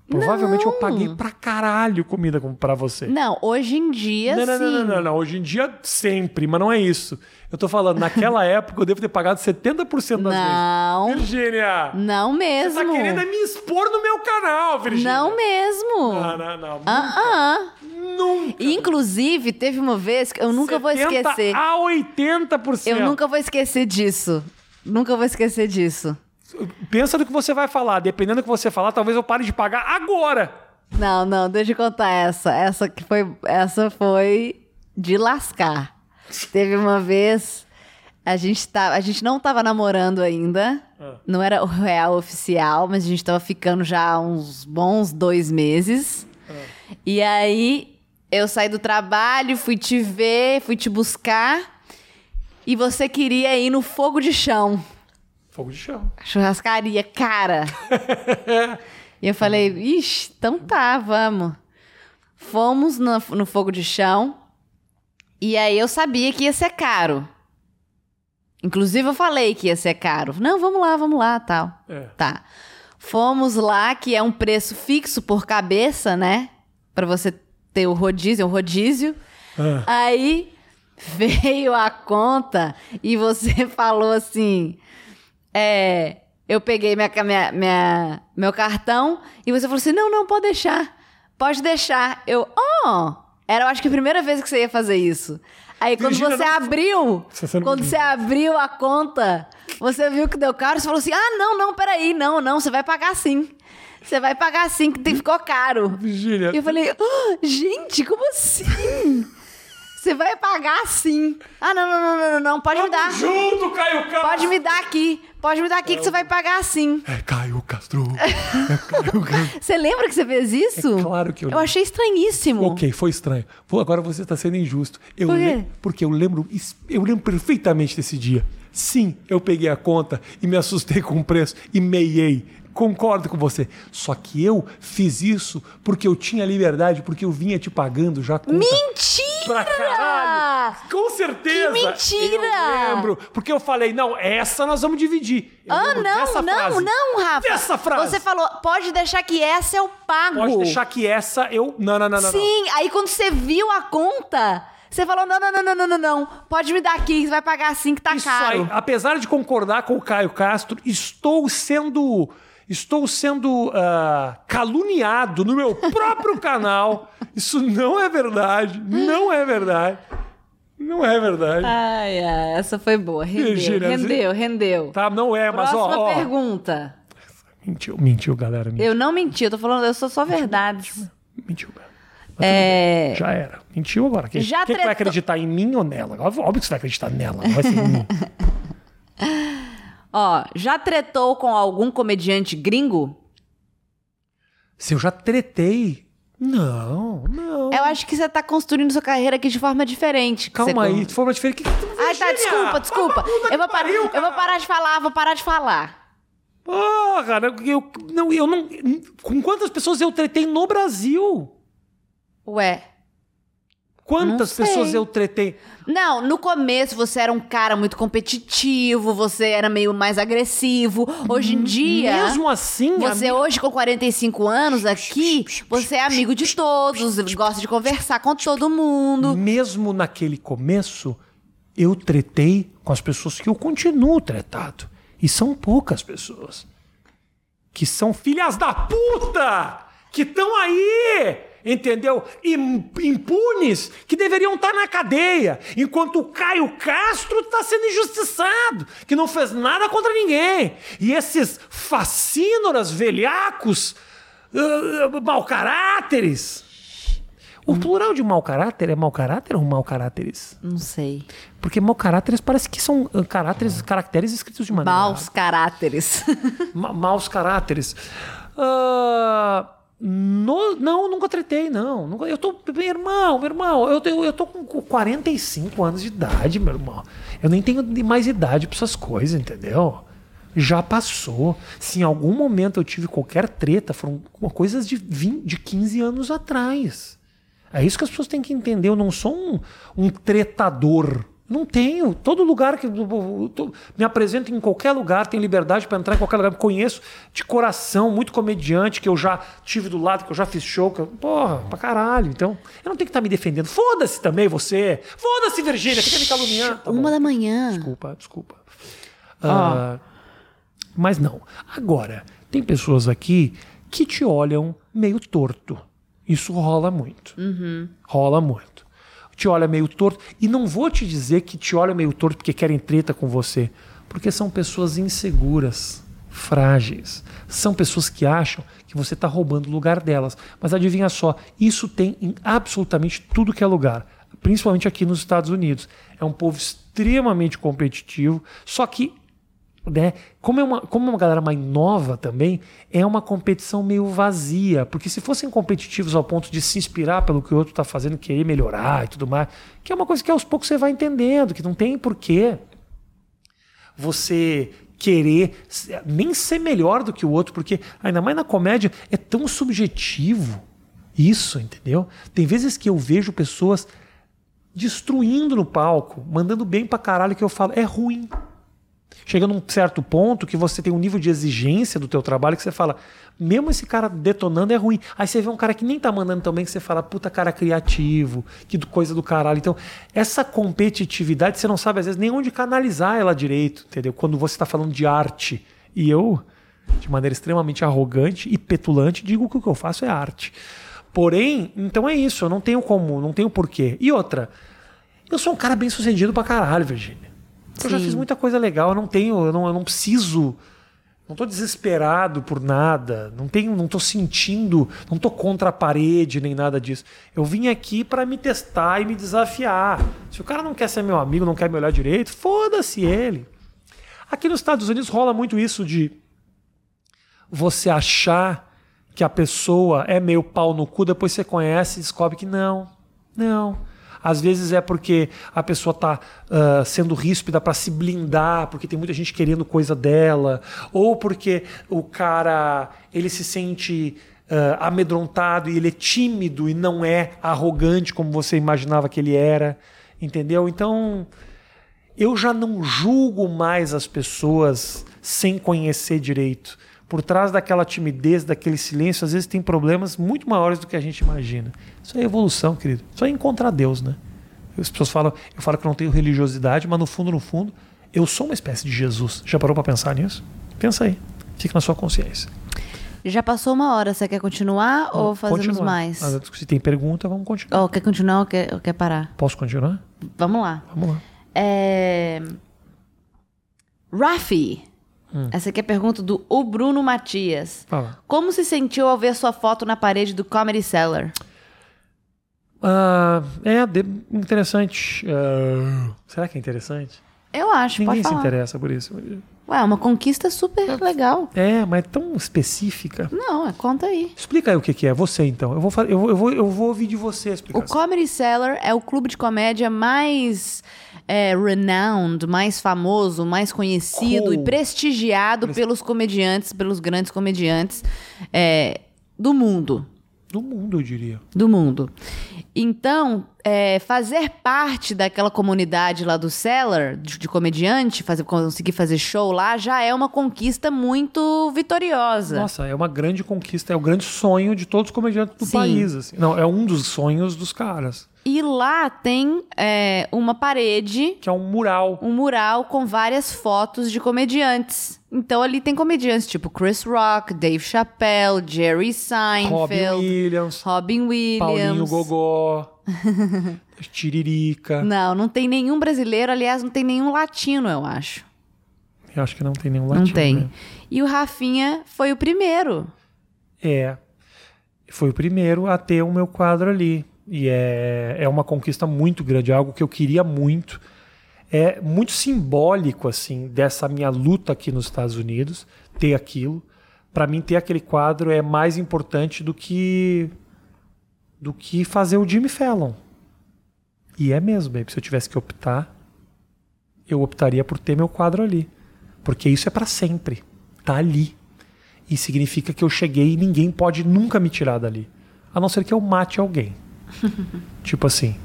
Provavelmente eu paguei pra caralho comida com- pra você. Não, hoje em dia, Não, não, sim. não, não, não, não. Hoje em dia, sempre, mas não é isso. Eu tô falando, naquela época eu devo ter pagado 70% das Não. vezes. Virgínia! Não Você mesmo. tá querendo é me expor no meu canal, Virgínia. Não mesmo. Não, não, não. Ah, ah. Nunca. Inclusive, teve uma vez que eu nunca vou 70 esquecer. a 80%. Eu nunca vou esquecer disso. Nunca vou esquecer disso. Pensa no que você vai falar. Dependendo do que você falar, talvez eu pare de pagar agora. Não, não, deixa eu contar essa. Essa que foi, essa foi de lascar. Teve uma vez a gente tá, a gente não tava namorando ainda. Ah. Não era o real oficial, mas a gente tava ficando já uns bons dois meses. E aí eu saí do trabalho, fui te ver, fui te buscar. E você queria ir no fogo de chão. Fogo de chão. Churrascaria, cara. e eu falei, ixi, então tá, vamos. Fomos no, no fogo de chão. E aí eu sabia que ia ser caro. Inclusive eu falei que ia ser caro. Não, vamos lá, vamos lá, tal. É. Tá. Fomos lá, que é um preço fixo por cabeça, né? Pra você ter o rodízio, é um rodízio. Ah. Aí veio a conta e você falou assim: é, eu peguei minha, minha, minha- meu cartão e você falou assim: não, não, pode deixar. Pode deixar. Eu, oh! Era, eu acho que a primeira vez que você ia fazer isso. Aí quando você não- abriu, Você não- quando você abriu a conta, você viu que deu caro, você falou assim: ah, não, não, peraí, não, não, você vai pagar sim. Você vai pagar sim, que ficou caro. Virgínia. E eu falei, "Ah, gente, como assim? Você vai pagar sim. Ah, não, não, não, não, não, pode me dar. Junto, Caio Castro! Pode me dar aqui. Pode me dar aqui que você vai pagar sim. É Caio Castro. É Caio Castro. Você lembra que você fez isso? É claro que eu Eu lembro. achei estranhíssimo. Ok, foi estranho. Pô, agora você está sendo injusto. Eu Por quê? porque eu lembro, eu lembro perfeitamente desse dia. Sim, eu peguei a conta e me assustei com o preço e meiei. Concordo com você. Só que eu fiz isso porque eu tinha liberdade, porque eu vinha te pagando já conta. Mentira! Pra caralho! Com certeza! Que mentira! Eu lembro. Porque eu falei, não, essa nós vamos dividir. Eu Ah, não, não, frase. não, Rafa. Dessa frase. Você falou, pode deixar que essa eu pago. Pode deixar que essa eu. Não, não, não, não. não. Sim, aí quando você viu a conta, você falou: não, não, não, não, não, não, não. Pode me dar aqui, você vai pagar assim que tá Isso caro. aí, apesar de concordar com o Caio Castro, estou sendo. Estou sendo ah, caluniado no meu próprio canal. Isso não é verdade. Não é verdade. Não é verdade. Ai, ai, essa foi boa. Rendeu, Virgínia, rendeu, rendeu. Tá, não é, mas ó, ó. pergunta. Mentiu, mentiu, galera. Mentiu, Eu não menti, eu tô falando, eu sou só verdades. mentiu. Mas É. Já era. Mentiu agora. Quem, quem que vai tretou- acreditar em mim ou nela? Óbvio que você vai acreditar nela, não vai ser em mim. Ó, já tretou com algum comediante gringo? Se eu já tretei. Não, não. Eu acho que você tá construindo sua carreira aqui de forma diferente. que Calma você aí, de forma diferente. Que... Ai, tá, Virgínia! desculpa, desculpa. Puta Eu vou, que par- eu vou parar de falar, vou parar de falar. Porra, eu, não, eu não. Com quantas pessoas eu tretei no Brasil? Ué. Quantas pessoas eu tretei? Não, no começo você era um cara muito competitivo, você era meio mais agressivo. Hoje em dia. Mesmo assim, Você amiga- hoje com 45 anos aqui, você é amigo de todos, gosta de conversar com todo mundo. mesmo naquele começo, eu tretei com as pessoas que eu continuo tretado. E são poucas pessoas. Que são filhas da puta! Que estão aí! Entendeu? Im- Impunes que deveriam estar na cadeia, enquanto o Caio Castro está sendo injustiçado, que não fez nada contra ninguém. E esses fascínoras velhacos, ah, mau caráteres. O plural de mau caráter é mau caráter ou mau caráteres? Não sei. Porque mau caráteres parece que são ah, caráteres, caracteres escritos de maneira Maus caráteres. Ma maus caráteres. Ah, no- não, nunca tretei, não. Nunca- eu tô. Meu irmão, meu irmão, eu, eu, eu tô com 45 anos de idade, meu irmão. Eu nem tenho mais idade pra essas coisas, entendeu? Já passou. Se em algum momento eu tive qualquer treta, foram coisas de, 20, de 15 anos atrás. É isso que as pessoas têm que entender. Eu não sou um, um tretador. Não tenho. Todo lugar que me apresento em qualquer lugar, tenho liberdade para entrar em qualquer lugar. Me conheço de coração, muito comediante que eu já tive do lado, que eu já fiz show. Que eu, porra, pra caralho. Então, eu não tenho que estar me defendendo. Foda-se também você. Foda-se, Virgínia. Fica me caluniando. Tá bom. Uma da manhã. Desculpa, desculpa. Ah, mas não. Agora, tem pessoas aqui que te olham meio torto. Isso rola muito. Rola muito. Te olha meio torto. E não vou te dizer que te olha meio torto porque querem treta com você. Porque são pessoas inseguras, frágeis. São pessoas que acham que você está roubando o lugar delas. Mas adivinha só, isso tem em absolutamente tudo que é lugar. Principalmente aqui nos Estados Unidos. É um povo extremamente competitivo. Só que né? Como é, uma, como é uma galera mais nova também, é uma competição meio vazia. Porque se fossem competitivos ao ponto de se inspirar pelo que o outro está fazendo, querer melhorar e tudo mais, que é uma coisa que aos poucos você vai entendendo, que não tem porquê você querer nem ser melhor do que o outro, porque ainda mais na comédia é tão subjetivo isso, entendeu? Tem vezes que eu vejo pessoas destruindo no palco, mandando bem pra caralho que eu falo, é ruim. Chega num certo ponto que você tem um nível de exigência do teu trabalho que você fala, mesmo esse cara detonando é ruim. Aí você vê um cara que nem tá mandando tão bem que você fala, puta cara criativo, que coisa do caralho. Então, essa competitividade você não sabe às vezes nem onde canalizar ela direito, entendeu? Quando você tá falando de arte. E eu, de maneira extremamente arrogante e petulante, digo que o que eu faço é arte. Porém, então é isso, eu não tenho como, não tenho porquê. E outra, eu sou um cara bem sucedido pra caralho, Virgínia. Eu já Sim. fiz muita coisa legal, eu não tenho, eu não, eu não preciso Não tô desesperado por nada, não tenho, não tô sentindo, não tô contra a parede nem nada disso. Eu vim aqui para me testar e me desafiar. Se o cara não quer ser meu amigo, não quer me olhar direito, foda-se ele. Aqui nos Estados Unidos rola muito isso de você achar que a pessoa é meio pau no cu, depois você conhece e descobre que não. Não. Às vezes é porque a pessoa está uh, sendo ríspida para se blindar, porque tem muita gente querendo coisa dela, ou porque o cara ele se sente uh, amedrontado e ele é tímido e não é arrogante como você imaginava que ele era, entendeu? Então eu já não julgo mais as pessoas sem conhecer direito por trás daquela timidez, daquele silêncio, às vezes tem problemas muito maiores do que a gente imagina. Isso é evolução, querido. Isso é encontrar Deus, né? As pessoas falam, eu falo que não tenho religiosidade, mas no fundo, no fundo, eu sou uma espécie de Jesus. Já parou para pensar nisso? Pensa aí. Fica na sua consciência. Já passou uma hora. Você quer continuar não, ou fazemos continuar. mais? Ah, se tem pergunta, vamos continuar. Oh, quer continuar ou quer, ou quer parar? Posso continuar? Vamos lá. Vamos lá. É... Rafi Hum. Essa aqui é a pergunta do O Bruno Matias. Fala. Como se sentiu ao ver sua foto na parede do Comedy Cellar? Uh, é de, interessante. Uh, será que é interessante? Eu acho, Ninguém se interessa por isso. Ué, é uma conquista super é, legal. É, mas é tão específica. Não, é, conta aí. Explica aí o que, que é. Você, então. Eu vou, eu, eu, vou, eu vou ouvir de você a explicação. O Comedy Cellar é o clube de comédia mais é, renowned, mais famoso, mais conhecido cool. e prestigiado pelos comediantes, pelos grandes comediantes é, do mundo. Do mundo, eu diria. Do mundo. Então, é, fazer parte daquela comunidade lá do Cellar, de, de, comediante, fazer, conseguir fazer show lá, já é uma conquista muito vitoriosa. Nossa, é uma grande conquista, é o grande sonho de todos os comediantes do Sim. país. Assim. Não, é um dos sonhos dos caras. E lá tem é, uma parede. Que é um mural. Um mural com várias fotos de comediantes. Então ali tem comediantes tipo Chris Rock, Dave Chappelle, Jerry Seinfeld, Robin Williams, Robin Williams, Paulinho Gogó, Tiririca. Não, não tem nenhum brasileiro, aliás, não tem nenhum latino, eu acho. Eu acho que não tem nenhum latino. Não tem. Né? E o Rafinha foi o primeiro. É. Foi o primeiro a ter o meu quadro ali. E é, é uma conquista muito grande, é algo que eu queria muito. É muito simbólico, assim, dessa minha luta aqui nos Estados Unidos, ter aquilo. Para mim, ter aquele quadro é mais importante do que do que fazer o Jimmy Fallon. E é mesmo, baby. Se eu tivesse que optar, eu optaria por ter meu quadro ali. Porque isso é para sempre. Tá ali. E significa que eu cheguei e ninguém pode nunca me tirar dali. A não ser que eu mate alguém. tipo assim,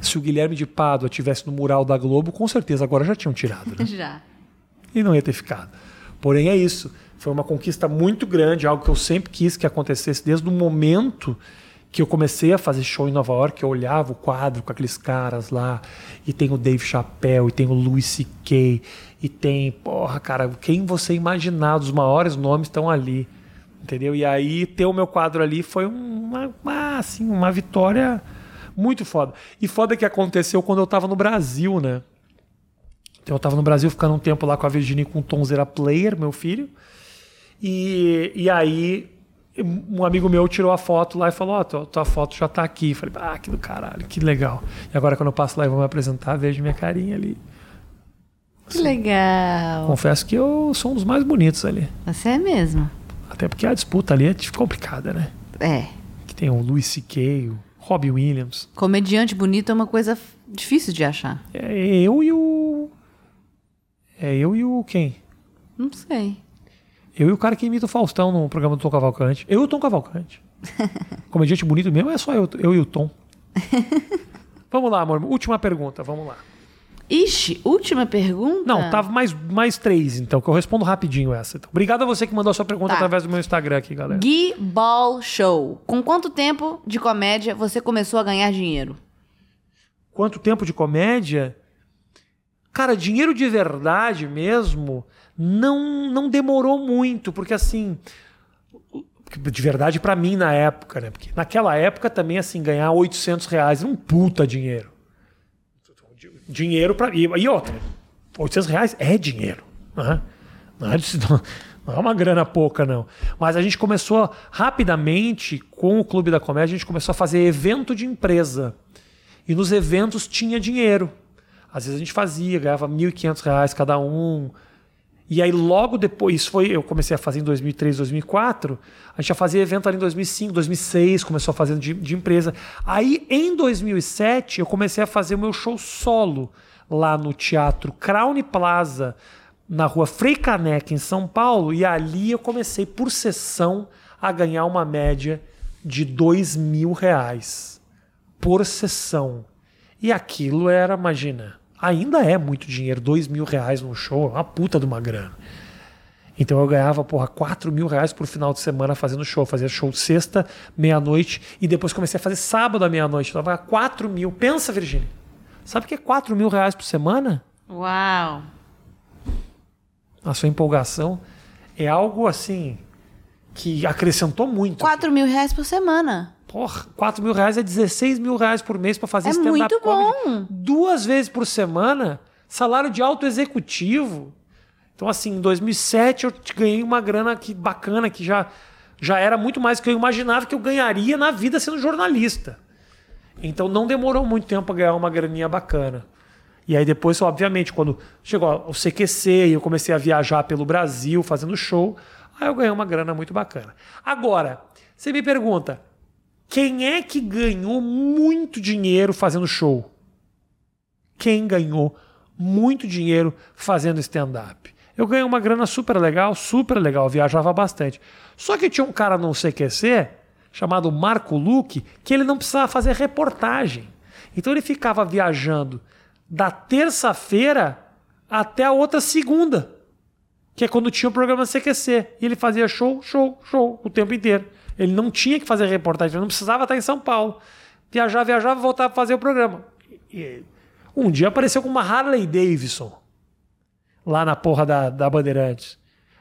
se o Guilherme de Pádua tivesse no mural da Globo, com certeza agora já tinham tirado. Né? Já. E não ia ter ficado. Porém, é isso. Foi uma conquista muito grande, algo que eu sempre quis que acontecesse desde o momento que eu comecei a fazer show em Nova York, eu olhava o quadro com aqueles caras lá, e tem o Dave Chappelle, e tem o Louis C.K., e tem, porra, cara, quem você imaginar, os maiores nomes estão ali entendeu? E aí ter o meu quadro ali foi uma, uma, assim, uma vitória muito foda. E foda que aconteceu quando eu tava no Brasil, né? Então eu tava no Brasil ficando um tempo lá com a Virginia com o Tonzeira Player, meu filho. E, e aí um amigo meu tirou a foto lá e falou: Ó, oh, tua, tua, foto já tá aqui. Falei, ah, que do caralho, que legal. E agora quando eu passo lá e vou me apresentar, vejo minha carinha ali. Assim, que legal. Confesso que eu sou um dos mais bonitos ali. Você é mesmo. Até porque a disputa ali é complicada, né? É. Que tem o Louis C.K., o Robbie Williams. Comediante bonito é uma coisa difícil de achar. É eu e o. É eu e o quem? Não sei. Eu e o cara que imita o Faustão no programa do Tom Cavalcante. Eu e o Tom Cavalcante. Comediante bonito mesmo é só eu, eu e o Tom. vamos lá, amor. Última pergunta, vamos lá. Ixi, última pergunta? Não, tava mais, mais três, então, que eu respondo rapidinho essa. Então, obrigado a você que mandou a sua pergunta tá. através do meu Instagram aqui, galera. Gui Ball Show. Com quanto tempo de comédia você começou a ganhar dinheiro? Quanto tempo de comédia? Cara, dinheiro de verdade mesmo não, não demorou muito, porque assim. De verdade para mim na época, né? Porque naquela época também, assim, ganhar 800 reais era um puta dinheiro dinheiro para. E, e outra, 800 reais é dinheiro. Não, é, não, Não é uma grana pouca, não. Mas a gente começou rapidamente, com o Clube da Comédia, a gente começou a fazer evento de empresa. E nos eventos tinha dinheiro. Às vezes a gente fazia, ganhava R$ 1.500 cada um. E aí logo depois, isso foi, eu comecei a fazer em 2003, 2004, a gente já fazia evento ali em 2005, 2006, começou a fazer de, de empresa. Aí em 2007 eu comecei a fazer o meu show solo lá no Teatro Crown Plaza, na rua Frei Caneca, em São Paulo, e ali eu comecei por sessão a ganhar uma média de dois mil reais por sessão. E aquilo era, imagina, ainda é muito dinheiro, dois mil reais num show, uma puta de uma grana. Então eu ganhava, porra, 4 mil reais por final de semana fazendo show. Fazia show sexta, meia-noite, e depois comecei a fazer sábado à meia-noite. Então eu 4 mil. Pensa, Virgínia. Sabe o que é 4 mil reais por semana? Uau! A sua empolgação é algo assim que acrescentou muito. 4 mil reais por semana. Porra, 4 mil reais é 16 mil reais por mês para fazer É stand-up comedy. bom. Duas vezes por semana, salário de alto executivo. Então, assim, em 2007 eu ganhei uma grana que, bacana, que já, já era muito mais do que eu imaginava que eu ganharia na vida sendo jornalista. Então não demorou muito tempo para ganhar uma graninha bacana. E aí depois, obviamente, quando chegou o CQC e eu comecei a viajar pelo Brasil fazendo show, aí eu ganhei uma grana muito bacana. Agora, você me pergunta, quem é que ganhou muito dinheiro fazendo show? Quem ganhou muito dinheiro fazendo stand-up? Eu ganhei uma grana super legal, super legal, viajava bastante. Só que tinha um cara no CQC chamado Marco Luque que ele não precisava fazer reportagem. Então ele ficava viajando da terça-feira até a outra segunda, que é quando tinha o programa CQC. E ele fazia show, show, show o tempo inteiro. Ele não tinha que fazer reportagem, ele não precisava estar em São Paulo. Viajava, viajava, voltava a fazer o programa. E um dia apareceu com uma Harley Davidson lá na porra da, da Bandeirantes.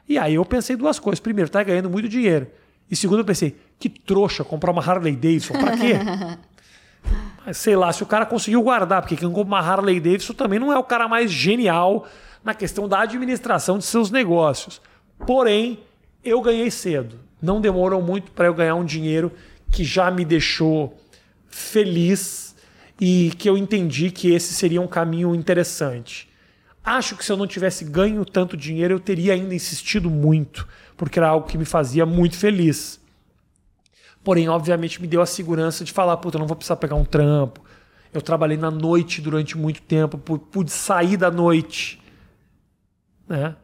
E aí eu pensei duas coisas. Primeiro, tá ganhando muito dinheiro. E segundo, eu pensei, que trouxa comprar uma Harley Davidson. Pra quê? Mas, sei lá, se o cara conseguiu guardar, porque quem compra uma Harley Davidson também não é o cara mais genial na questão da administração de seus negócios. Porém, eu ganhei cedo. Não demorou muito para eu ganhar um dinheiro que já me deixou feliz e que eu entendi que esse seria um caminho interessante. Acho que se eu não tivesse ganho tanto dinheiro, eu teria ainda insistido muito, porque era algo que me fazia muito feliz. Porém, obviamente, me deu a segurança de falar, puta, eu não vou precisar pegar um trampo. Eu trabalhei na noite durante muito tempo, pu- pude sair da noite. Né?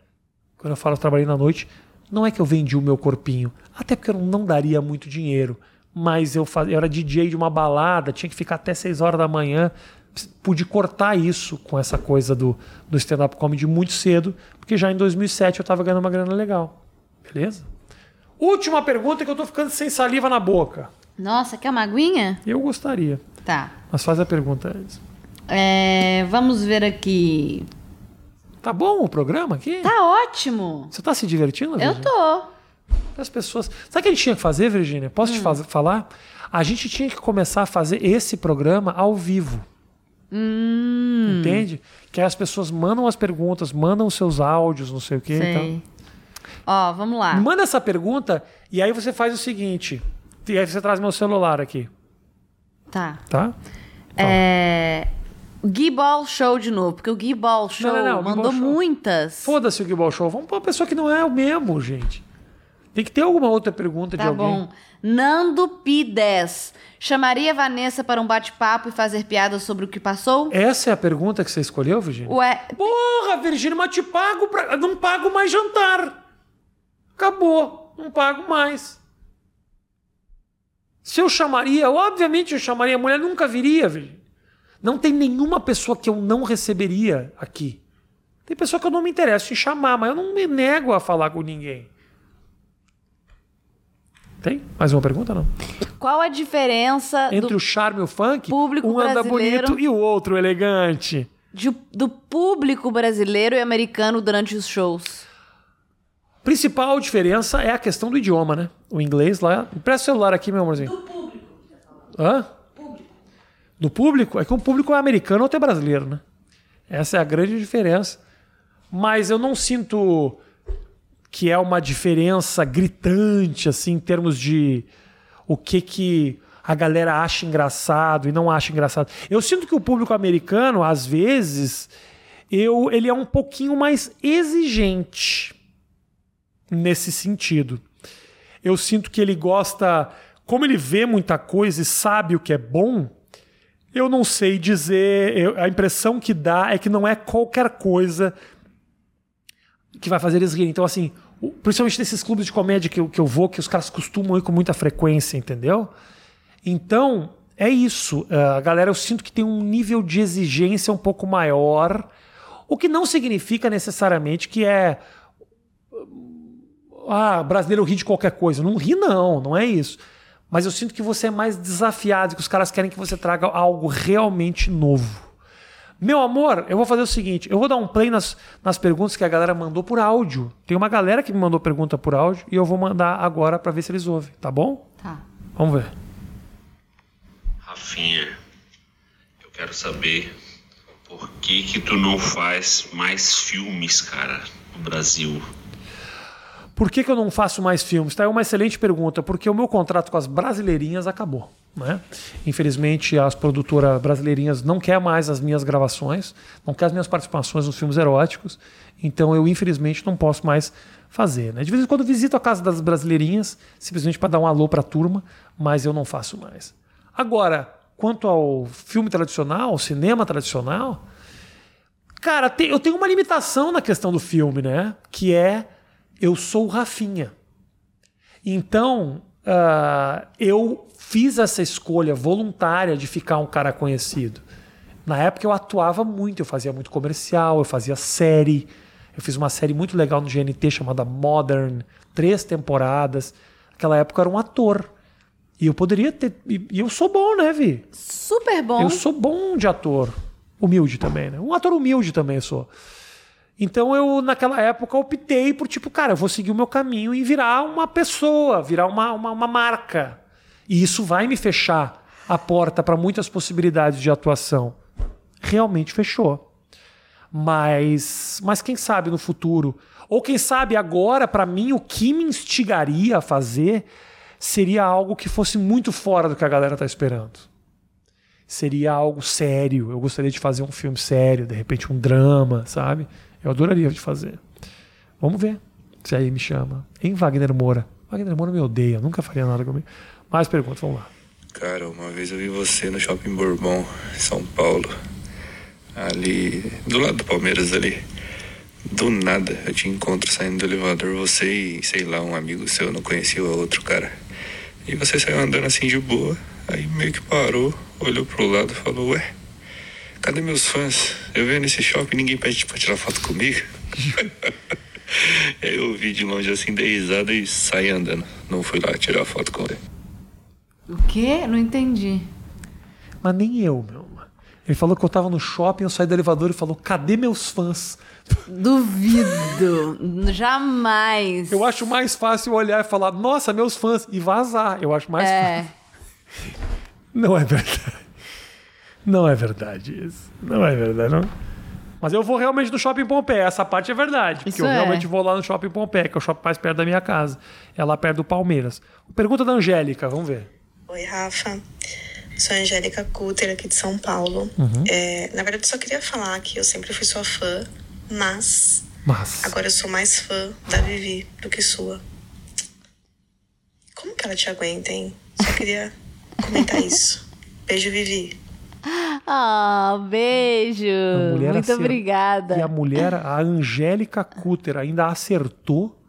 Quando eu falo eu trabalhei na noite, não é que eu vendi o meu corpinho, até porque eu não daria muito dinheiro. Mas eu, faz... eu era DJ de uma balada, tinha que ficar até 6 horas da manhã. Pude cortar isso com essa coisa do, do stand-up comedy muito cedo, porque já em 2007 eu estava ganhando uma grana legal. Beleza? Última pergunta que eu tô ficando sem saliva na boca. Nossa, quer uma aguinha? Eu gostaria. Tá. Mas faz a pergunta antes. É, vamos ver aqui. Tá bom o programa aqui? Tá ótimo. Você tá se divertindo, Eu Virgínia? tô. As pessoas. Sabe o que a gente tinha que fazer, Virgínia? Posso te faz- falar? A gente tinha que começar a fazer esse programa ao vivo. Hum. Entende? Que aí as pessoas mandam as perguntas, mandam os seus áudios, não sei o quê. Então. Sei. Ó, vamos lá. Manda essa pergunta e aí você faz o seguinte. E aí você traz meu celular aqui, Tá. tá? É. Gui Ball Show de novo, porque o Gui Ball Show não, não, o Gui mandou Ball muitas. Foda-se o Guibal Show. Vamos pra uma pessoa que não é o mesmo, gente. Tem que ter alguma outra pergunta de Tá alguém. bom. Nando P10. Chamaria Vanessa para um bate-papo e fazer piadas sobre o que passou? Essa é a pergunta que você escolheu, Virgínia? Ué, Porra, Virgínia, mas te pago pra... Não pago mais jantar. Acabou. Não pago mais. Se eu chamaria, obviamente eu chamaria. A mulher nunca viria, Virgínia. Não tem nenhuma pessoa que eu não receberia aqui. Tem pessoa que eu não me interesso em chamar, mas eu não me nego a falar com ninguém. Tem? Mais uma pergunta, não? qual a diferença Entre o charme e o funk, público um anda bonito e o outro elegante. de- do público brasileiro e americano durante os shows? Principal diferença é a questão do idioma, né? O inglês lá. Empresta o celular aqui, meu amorzinho. Do público. Hã? Do público? É que o público é americano ou até brasileiro, né? Essa é a grande diferença. Mas eu não sinto que é uma diferença gritante, assim, em termos de o que que a galera acha engraçado e não acha engraçado. Eu sinto que o público americano, às vezes, eu, ele é um pouquinho mais exigente nesse sentido. Eu sinto que ele gosta, como ele vê muita coisa e sabe o que é bom, eu não sei dizer. eu- a impressão que dá é que não é qualquer coisa que vai fazer eles rirem. Então, assim, principalmente nesses clubes de comédia que eu, que eu vou, que os caras costumam ir com muita frequência, entendeu? Então, é isso. Ah, A galera, eu sinto que tem um nível de exigência um pouco maior, o que não significa necessariamente que é. Ah, brasileiro ri de qualquer coisa. Não ri, não, não é isso. Mas eu sinto que você é mais desafiado, que os caras querem que você traga algo realmente novo. Meu amor, eu vou fazer o seguinte: eu vou dar um play nas, nas perguntas que a galera mandou por áudio. Tem uma galera que me mandou pergunta por áudio e eu vou mandar agora pra ver se eles ouvem, tá bom? Tá. Vamos ver. Rafinha, eu quero saber por que que tu não faz mais filmes, cara, no Brasil. Por que, que eu não faço mais filmes? Tá, é uma excelente pergunta, porque o meu contrato com as brasileirinhas acabou. Né? Infelizmente, as produtoras brasileirinhas não quer mais as minhas gravações, não quer as minhas participações nos filmes eróticos, então eu, infelizmente, não posso mais fazer. Né? De vez em quando visito a casa das brasileirinhas, simplesmente para dar um alô para a turma, mas eu não faço mais. Agora, quanto ao filme tradicional, ao cinema tradicional, Cara, eu tenho uma limitação na questão do filme, né? Que é eu sou o Rafinha. Então, ah, eu fiz essa escolha voluntária de ficar um cara conhecido. Na época eu atuava muito, eu fazia muito comercial, eu fazia série. Eu fiz uma série muito legal no GNT chamada Modern, três temporadas. Naquela época eu era um ator. E eu poderia ter. E e eu sou bom, né, Vi? Super bom. Eu sou bom de ator. Humilde também, né? Um ator humilde também eu sou. Então eu, naquela época, optei por, tipo, cara, eu vou seguir o meu caminho e virar uma pessoa, virar uma, uma, uma marca. E isso vai me fechar a porta para muitas possibilidades de atuação. Realmente fechou. Mas, mas quem sabe no futuro, ou quem sabe agora, para mim, o que me instigaria a fazer seria algo que fosse muito fora do que a galera tá esperando seria algo sério. Eu gostaria de fazer um filme sério, de repente um drama, sabe? Eu adoraria de fazer. Vamos ver se aí me chama. Em Wagner Moura. Wagner Moura me odeia, nunca faria nada comigo. Mais perguntas, vamos lá. Cara, uma vez eu vi você no Shopping Bourbon, São Paulo. Ali, do lado do Palmeiras ali. Do nada, eu te encontro saindo do elevador, você e, sei lá, um amigo seu, eu não conhecia o outro cara. E você saiu andando assim de boa, aí meio que parou, olhou pro lado e falou, ué, cadê meus fãs? Eu venho nesse shopping e ninguém pede pra tirar foto comigo. aí eu vi de longe assim, dei risada e saí andando. Não fui lá tirar foto com ele. O quê? Não entendi. Mas nem eu, meu. Ele falou que eu tava no shopping, eu saí do elevador e falou: cadê meus fãs? Duvido. Jamais. Eu acho mais fácil olhar e falar, nossa, meus fãs, e vazar. Eu acho mais É. fácil. Não é verdade. Não é verdade isso. Não é verdade, não. Mas eu vou realmente no Shopping Pompeia. Essa parte é verdade. Porque Isso eu é. realmente vou lá no Shopping Pompeia, que é o shopping mais perto da minha casa. É lá perto do Palmeiras. Pergunta da Angélica, vamos ver. Oi, Rafa. Sou a Angélica Cutter, aqui de São Paulo. É, na verdade, eu só queria falar que eu sempre fui sua fã, mas Mas. agora eu sou mais fã da Vivi do que sua. Como que ela te aguenta, hein? Só queria comentar isso. Beijo, Vivi. Ah, beijo. A mulher Muito obrigada. E a mulher, a Angélica Cutter, ainda acertou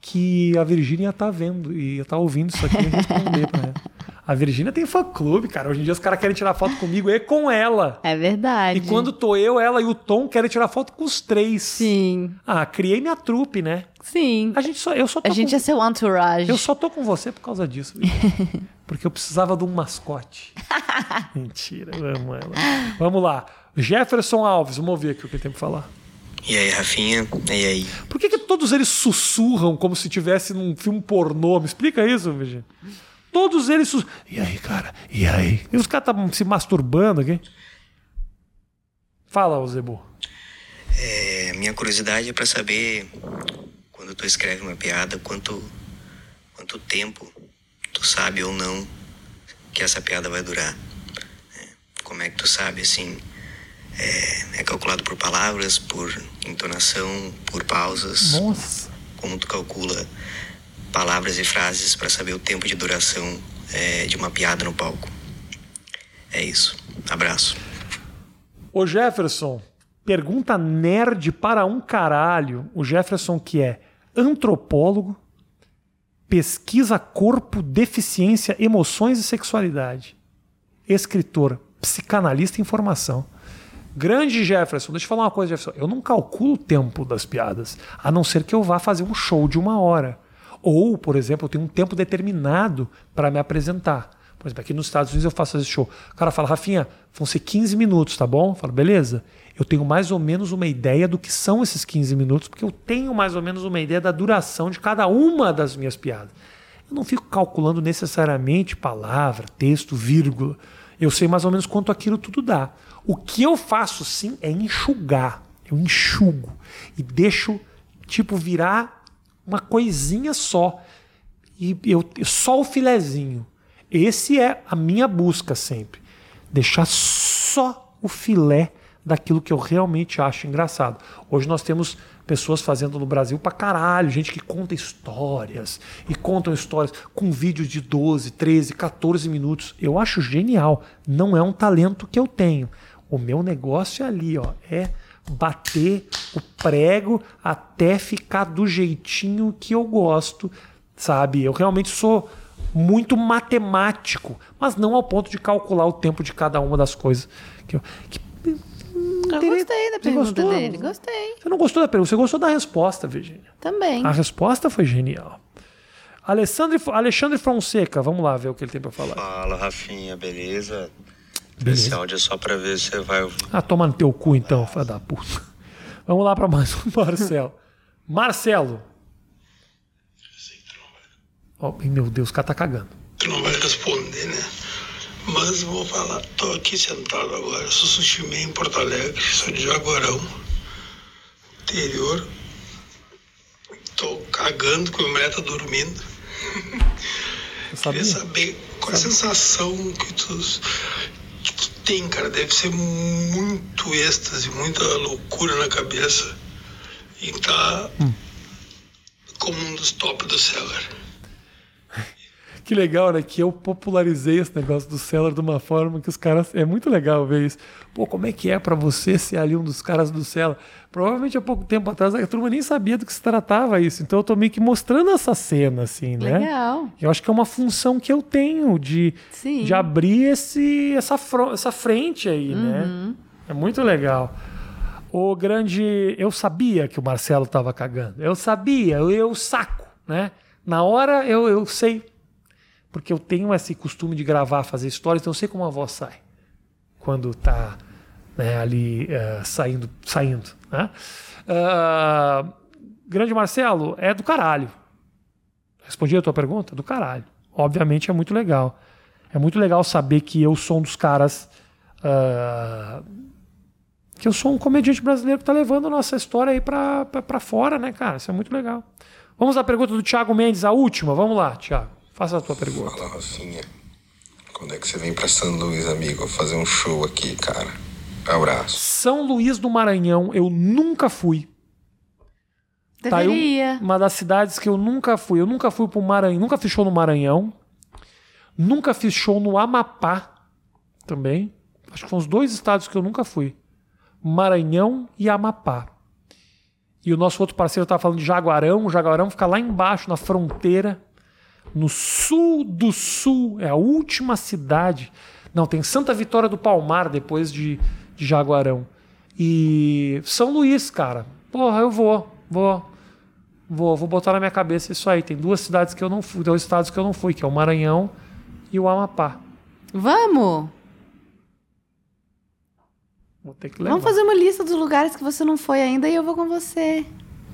que a Virgínia tá vendo e ia tá ouvindo isso aqui e responder pra ela. A Virgínia tem fã-clube, cara. Hoje em dia os caras querem tirar foto comigo e com ela. É verdade. E quando tô eu, ela e o Tom querem tirar foto com os três. Sim, Ah, criei minha trupe, né? sim. A gente só, eu só tô A gente com, é seu entourage. eu só tô com você por causa disso. Porque eu precisava de um mascote. Mentira, eu amo ela. Vamos lá. Jefferson Alves, vamos ouvir aqui o que ele tem pra falar. E aí, Rafinha? E aí? Por que, que todos eles sussurram como se tivesse num filme pornô? Me explica isso, Virgínia. Todos eles. E aí, cara? E aí? E os caras estavam se masturbando aqui? Fala, Zebu. É, minha curiosidade é pra saber quando tu escreve uma piada, quanto, quanto tempo tu sabe ou não que essa piada vai durar. né? Como é que tu sabe, assim, é, é calculado por palavras, por entonação, por pausas. Nossa. Como tu calcula palavras e frases para saber o tempo de duração é, de uma piada no palco. É isso. Abraço. Ô Jefferson, pergunta nerd para um caralho. O Jefferson que é antropólogo, pesquisa corpo, deficiência, emoções e sexualidade. Escritor, psicanalista em formação. Grande Jefferson, deixa eu falar uma coisa, Jefferson. Eu não calculo o tempo das piadas, a não ser que eu vá fazer um show de uma hora. Ou, por exemplo, eu tenho um tempo determinado para me apresentar. Por exemplo, aqui nos Estados Unidos eu faço esse show. O cara fala, Rafinha, vão ser 15 minutos, tá bom? Eu falo, beleza. Eu tenho mais ou menos uma ideia do que são esses 15 minutos, porque eu tenho mais ou menos uma ideia da duração de cada uma das minhas piadas. Eu não fico calculando necessariamente palavra, texto, vírgula. Eu sei mais ou menos quanto aquilo tudo dá. O que eu faço sim é enxugar. Eu enxugo e deixo tipo virar uma coisinha só. E eu só o filezinho. Esse é a minha busca sempre. Deixar só o filé daquilo que eu realmente acho engraçado. Hoje nós temos pessoas fazendo no Brasil pra caralho, gente que conta histórias e contam histórias com vídeos de 12, 13, 14 minutos. Eu acho genial. Não é um talento que eu tenho. O meu negócio é ali, ó, é bater o prego até ficar do jeitinho que eu gosto, sabe? Eu realmente sou muito matemático, mas não ao ponto de calcular o tempo de cada uma das coisas. Que eu, que, Eu Teria- gostei da Você pergunta gostou? dele. Gostei. Você não gostou da pergunta, você gostou da resposta, Virginia. Também. A resposta foi genial. Alessandro, Alexandre Fonseca, vamos lá ver o que ele tem pra falar. Fala, Rafinha, beleza? Beleza. Esse áudio é só pra ver se você vai. Ah, toma no teu cu então, filho da puta. Vamos lá pra mais um Marcelo. Marcelo. Oh, meu Deus, o cara tá cagando. Tu não vai responder, né? Mas vou falar. Tô aqui sentado agora. Sou sushi man em Porto Alegre. Sou de Jaguarão. Interior. Tô cagando que minha mulher tá dormindo. Eu sabia? Queria saber qual é a sensação que tu, que tem, cara. Deve ser muito êxtase, muita loucura na cabeça. E tá como um dos top do Cellar. Que legal, né? Que eu popularizei esse negócio do Cellar de uma forma que os caras. É muito legal ver isso. Pô, como é que é pra você ser ali um dos caras do Cellar? Provavelmente há pouco tempo atrás a turma nem sabia do que se tratava isso. Então eu tô meio que mostrando essa cena, assim, né? Legal. Eu acho que é uma função que eu tenho de, Sim. de abrir esse, essa, essa frente aí, né? É muito legal. O grande. Eu sabia que o Marcelo tava cagando. Eu sabia, eu, eu saco, né? Na hora eu, eu sei. Porque eu tenho esse costume de gravar, fazer histórias, então eu sei como a voz sai. Quando tá né, ali eh, saindo. saindo né? Ah, grande Marcelo, é do caralho. Respondi a tua pergunta? Do caralho. Obviamente é muito legal. É muito legal saber que eu sou um dos caras. ah, que eu sou um comediante brasileiro que tá levando a nossa história aí pra fora, né, cara? Isso é muito legal. Vamos à pergunta do Thiago Mendes, a última. Vamos lá, Thiago. Faça a tua pergunta. Fala, Rafinha. Quando é que você vem pra São Luís, amigo? Fazer um show aqui, cara. Abraço. São Luís do Maranhão, eu nunca fui. Tá aí um- Deveria. uma das cidades que eu nunca fui. Eu nunca fui pro Maranhão, nunca fiz show no Maranhão. Nunca fiz show no Amapá também. Acho que foram os dois estados que eu nunca fui. Maranhão e Amapá. E o nosso outro parceiro estava falando de Jaguarão. O Jaguarão fica lá embaixo, na fronteira, no sul do sul. É a última cidade. Não, tem Santa Vitória do Palmar depois de, de Jaguarão. E São Luís, cara. Porra, eu vou, vou. Vou, vou botar na minha cabeça isso aí. Tem duas cidades que eu não fui, dois estados que eu não fui, que é o Maranhão e o Amapá. Vamos! Vou ter que levar. Vamos fazer uma lista dos lugares que você não foi ainda e eu vou com você.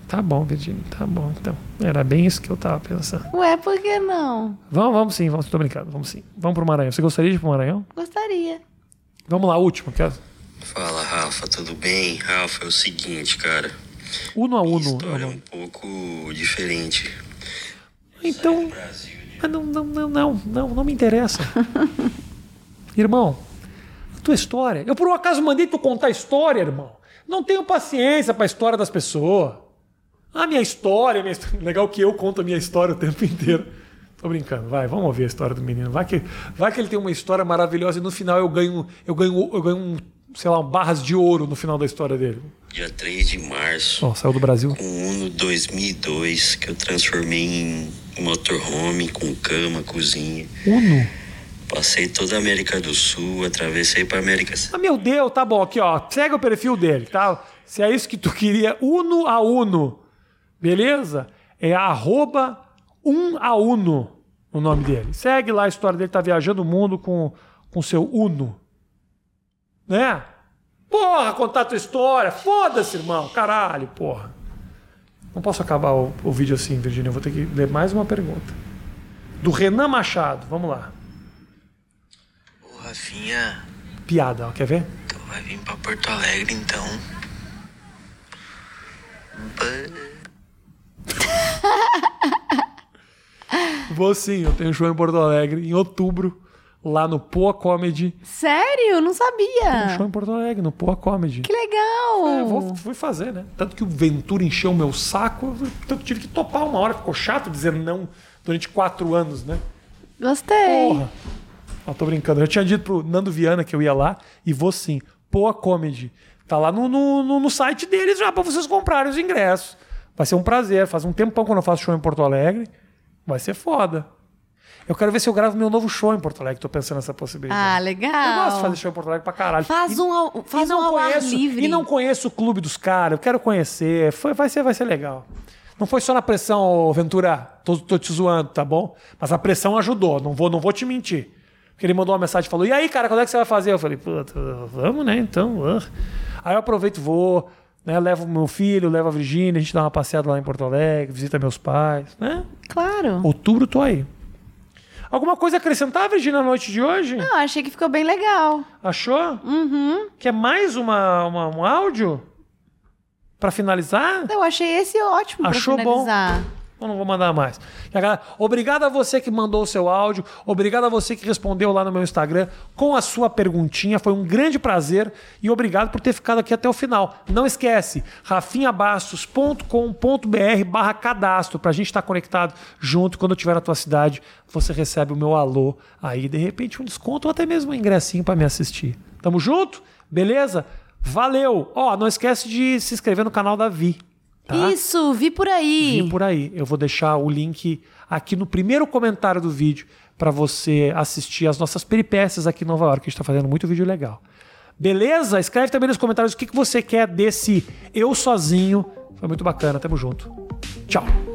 Tá bom, Virginia, tá bom. Então, era bem isso que eu tava pensando. Ué, por que não? Vamos, vamos sim, vamos, tô brincando, vamos sim. Vamos pro Maranhão. Você gostaria de ir pro Maranhão? Gostaria. Vamos lá, último. Quer... Fala, Rafa, tudo bem? Rafa, é o seguinte, cara. Uno a Minha Uno. história é um pouco diferente. Então. Mas não, não, não, não, não, não me interessa. irmão, a tua história. Eu por um acaso mandei tu contar a história, irmão. Não tenho paciência pra história das pessoas. A minha história, minha histó- legal que eu conto a minha história o tempo inteiro. Tô brincando, vai, vamos ouvir a história do menino. Vai que, vai que ele tem uma história maravilhosa e no final eu ganho, eu ganho, eu ganho um, sei lá, um barras de ouro no final da história dele. Dia 3 de março, Ó, saiu do Brasil. com o Uno 2002, que eu transformei em motorhome, com cama, cozinha. Uno. Passei toda a América do Sul, atravessei para América Ah, meu Deus, tá bom, aqui ó, segue o perfil dele, tá? Se é isso que tu queria, Uno a Uno, beleza? É arroba um a Uno o nome dele. Segue lá a história dele, tá viajando o mundo com com seu Uno. Né? Porra, contar tua história, foda-se, irmão, caralho, porra. Não posso acabar o, o vídeo assim, Virginia, eu vou ter que ler mais uma pergunta. Do Renan Machado, vamos lá. Ô, Rafinha, Piada, ó, quer ver? tu vai vir pra Porto Alegre então? Vou sim, eu tenho show em Porto Alegre em outubro, lá no Poa Comedy. Sério? Não Um sabia. show em Porto Alegre, no Poa Comedy. Que legal. É, vou, fui fazer, né? Tanto que o Ventura encheu o meu saco, tanto tive que topar uma hora, ficou chato dizer não durante quatro anos, né? Gostei. Porra! Não, tô brincando. Eu tinha dito pro Nando Viana que eu ia lá e vou sim. Poa Comedy. Tá lá no, no, no- no site deles já pra vocês comprarem os ingressos. Vai ser um prazer. Faz um tempão quando eu faço show em Porto Alegre. Vai ser foda. Eu quero ver se eu gravo meu novo show em Porto Alegre. Tô pensando nessa possibilidade. Ah, legal. Eu gosto de fazer show em Porto Alegre pra caralho. Faz um ao, faz não um ao ar conheço, livre. E não conheço o clube dos caras, eu quero conhecer. Foi, vai, ser, vai ser legal. Não foi só na pressão, Ventura. Tô, tô te zoando, tá bom? Mas a pressão ajudou, não vou, não vou te mentir. Porque ele mandou uma mensagem e falou: E aí, cara, quando é que você vai fazer? Eu falei: Puta, vamos, né? Então. ah." Aí eu aproveito e vou, né? Levo meu filho, levo a Virgínia, a gente dá uma passeada lá em Porto Alegre, visita meus pais, né? Claro. Outubro tô aí. Alguma coisa acrescentar, Virgínia, na noite de hoje? Não, achei que ficou bem legal. Achou? Uhum. Quer mais uma, uma- um áudio? Pra finalizar? Eu achei esse ótimo Achou pra bom? Eu não vou mandar mais. A galera, obrigado a você que mandou o seu áudio. Obrigado a você que respondeu lá no meu Instagram com a sua perguntinha. Foi um grande prazer. E obrigado por ter ficado aqui até o final. Não esquece, rafinhabastos.com.br barra cadastro pra gente estar conectado junto. Quando eu estiver na tua cidade, você recebe o meu alô. Aí, de repente, um desconto ou até mesmo um ingressinho pra me assistir. Tamo junto? Beleza? Valeu! Ó, não esquece de se inscrever no canal da Vi. Tá? Isso, vi por aí. vir por aí. Eu vou deixar o link aqui no primeiro comentário do vídeo para você assistir as nossas peripécias aqui em Nova York. A gente está fazendo muito vídeo legal. Beleza? Escreve também nos comentários o que, que você quer desse Eu Sozinho. Foi muito bacana. Tamo junto. Tchau.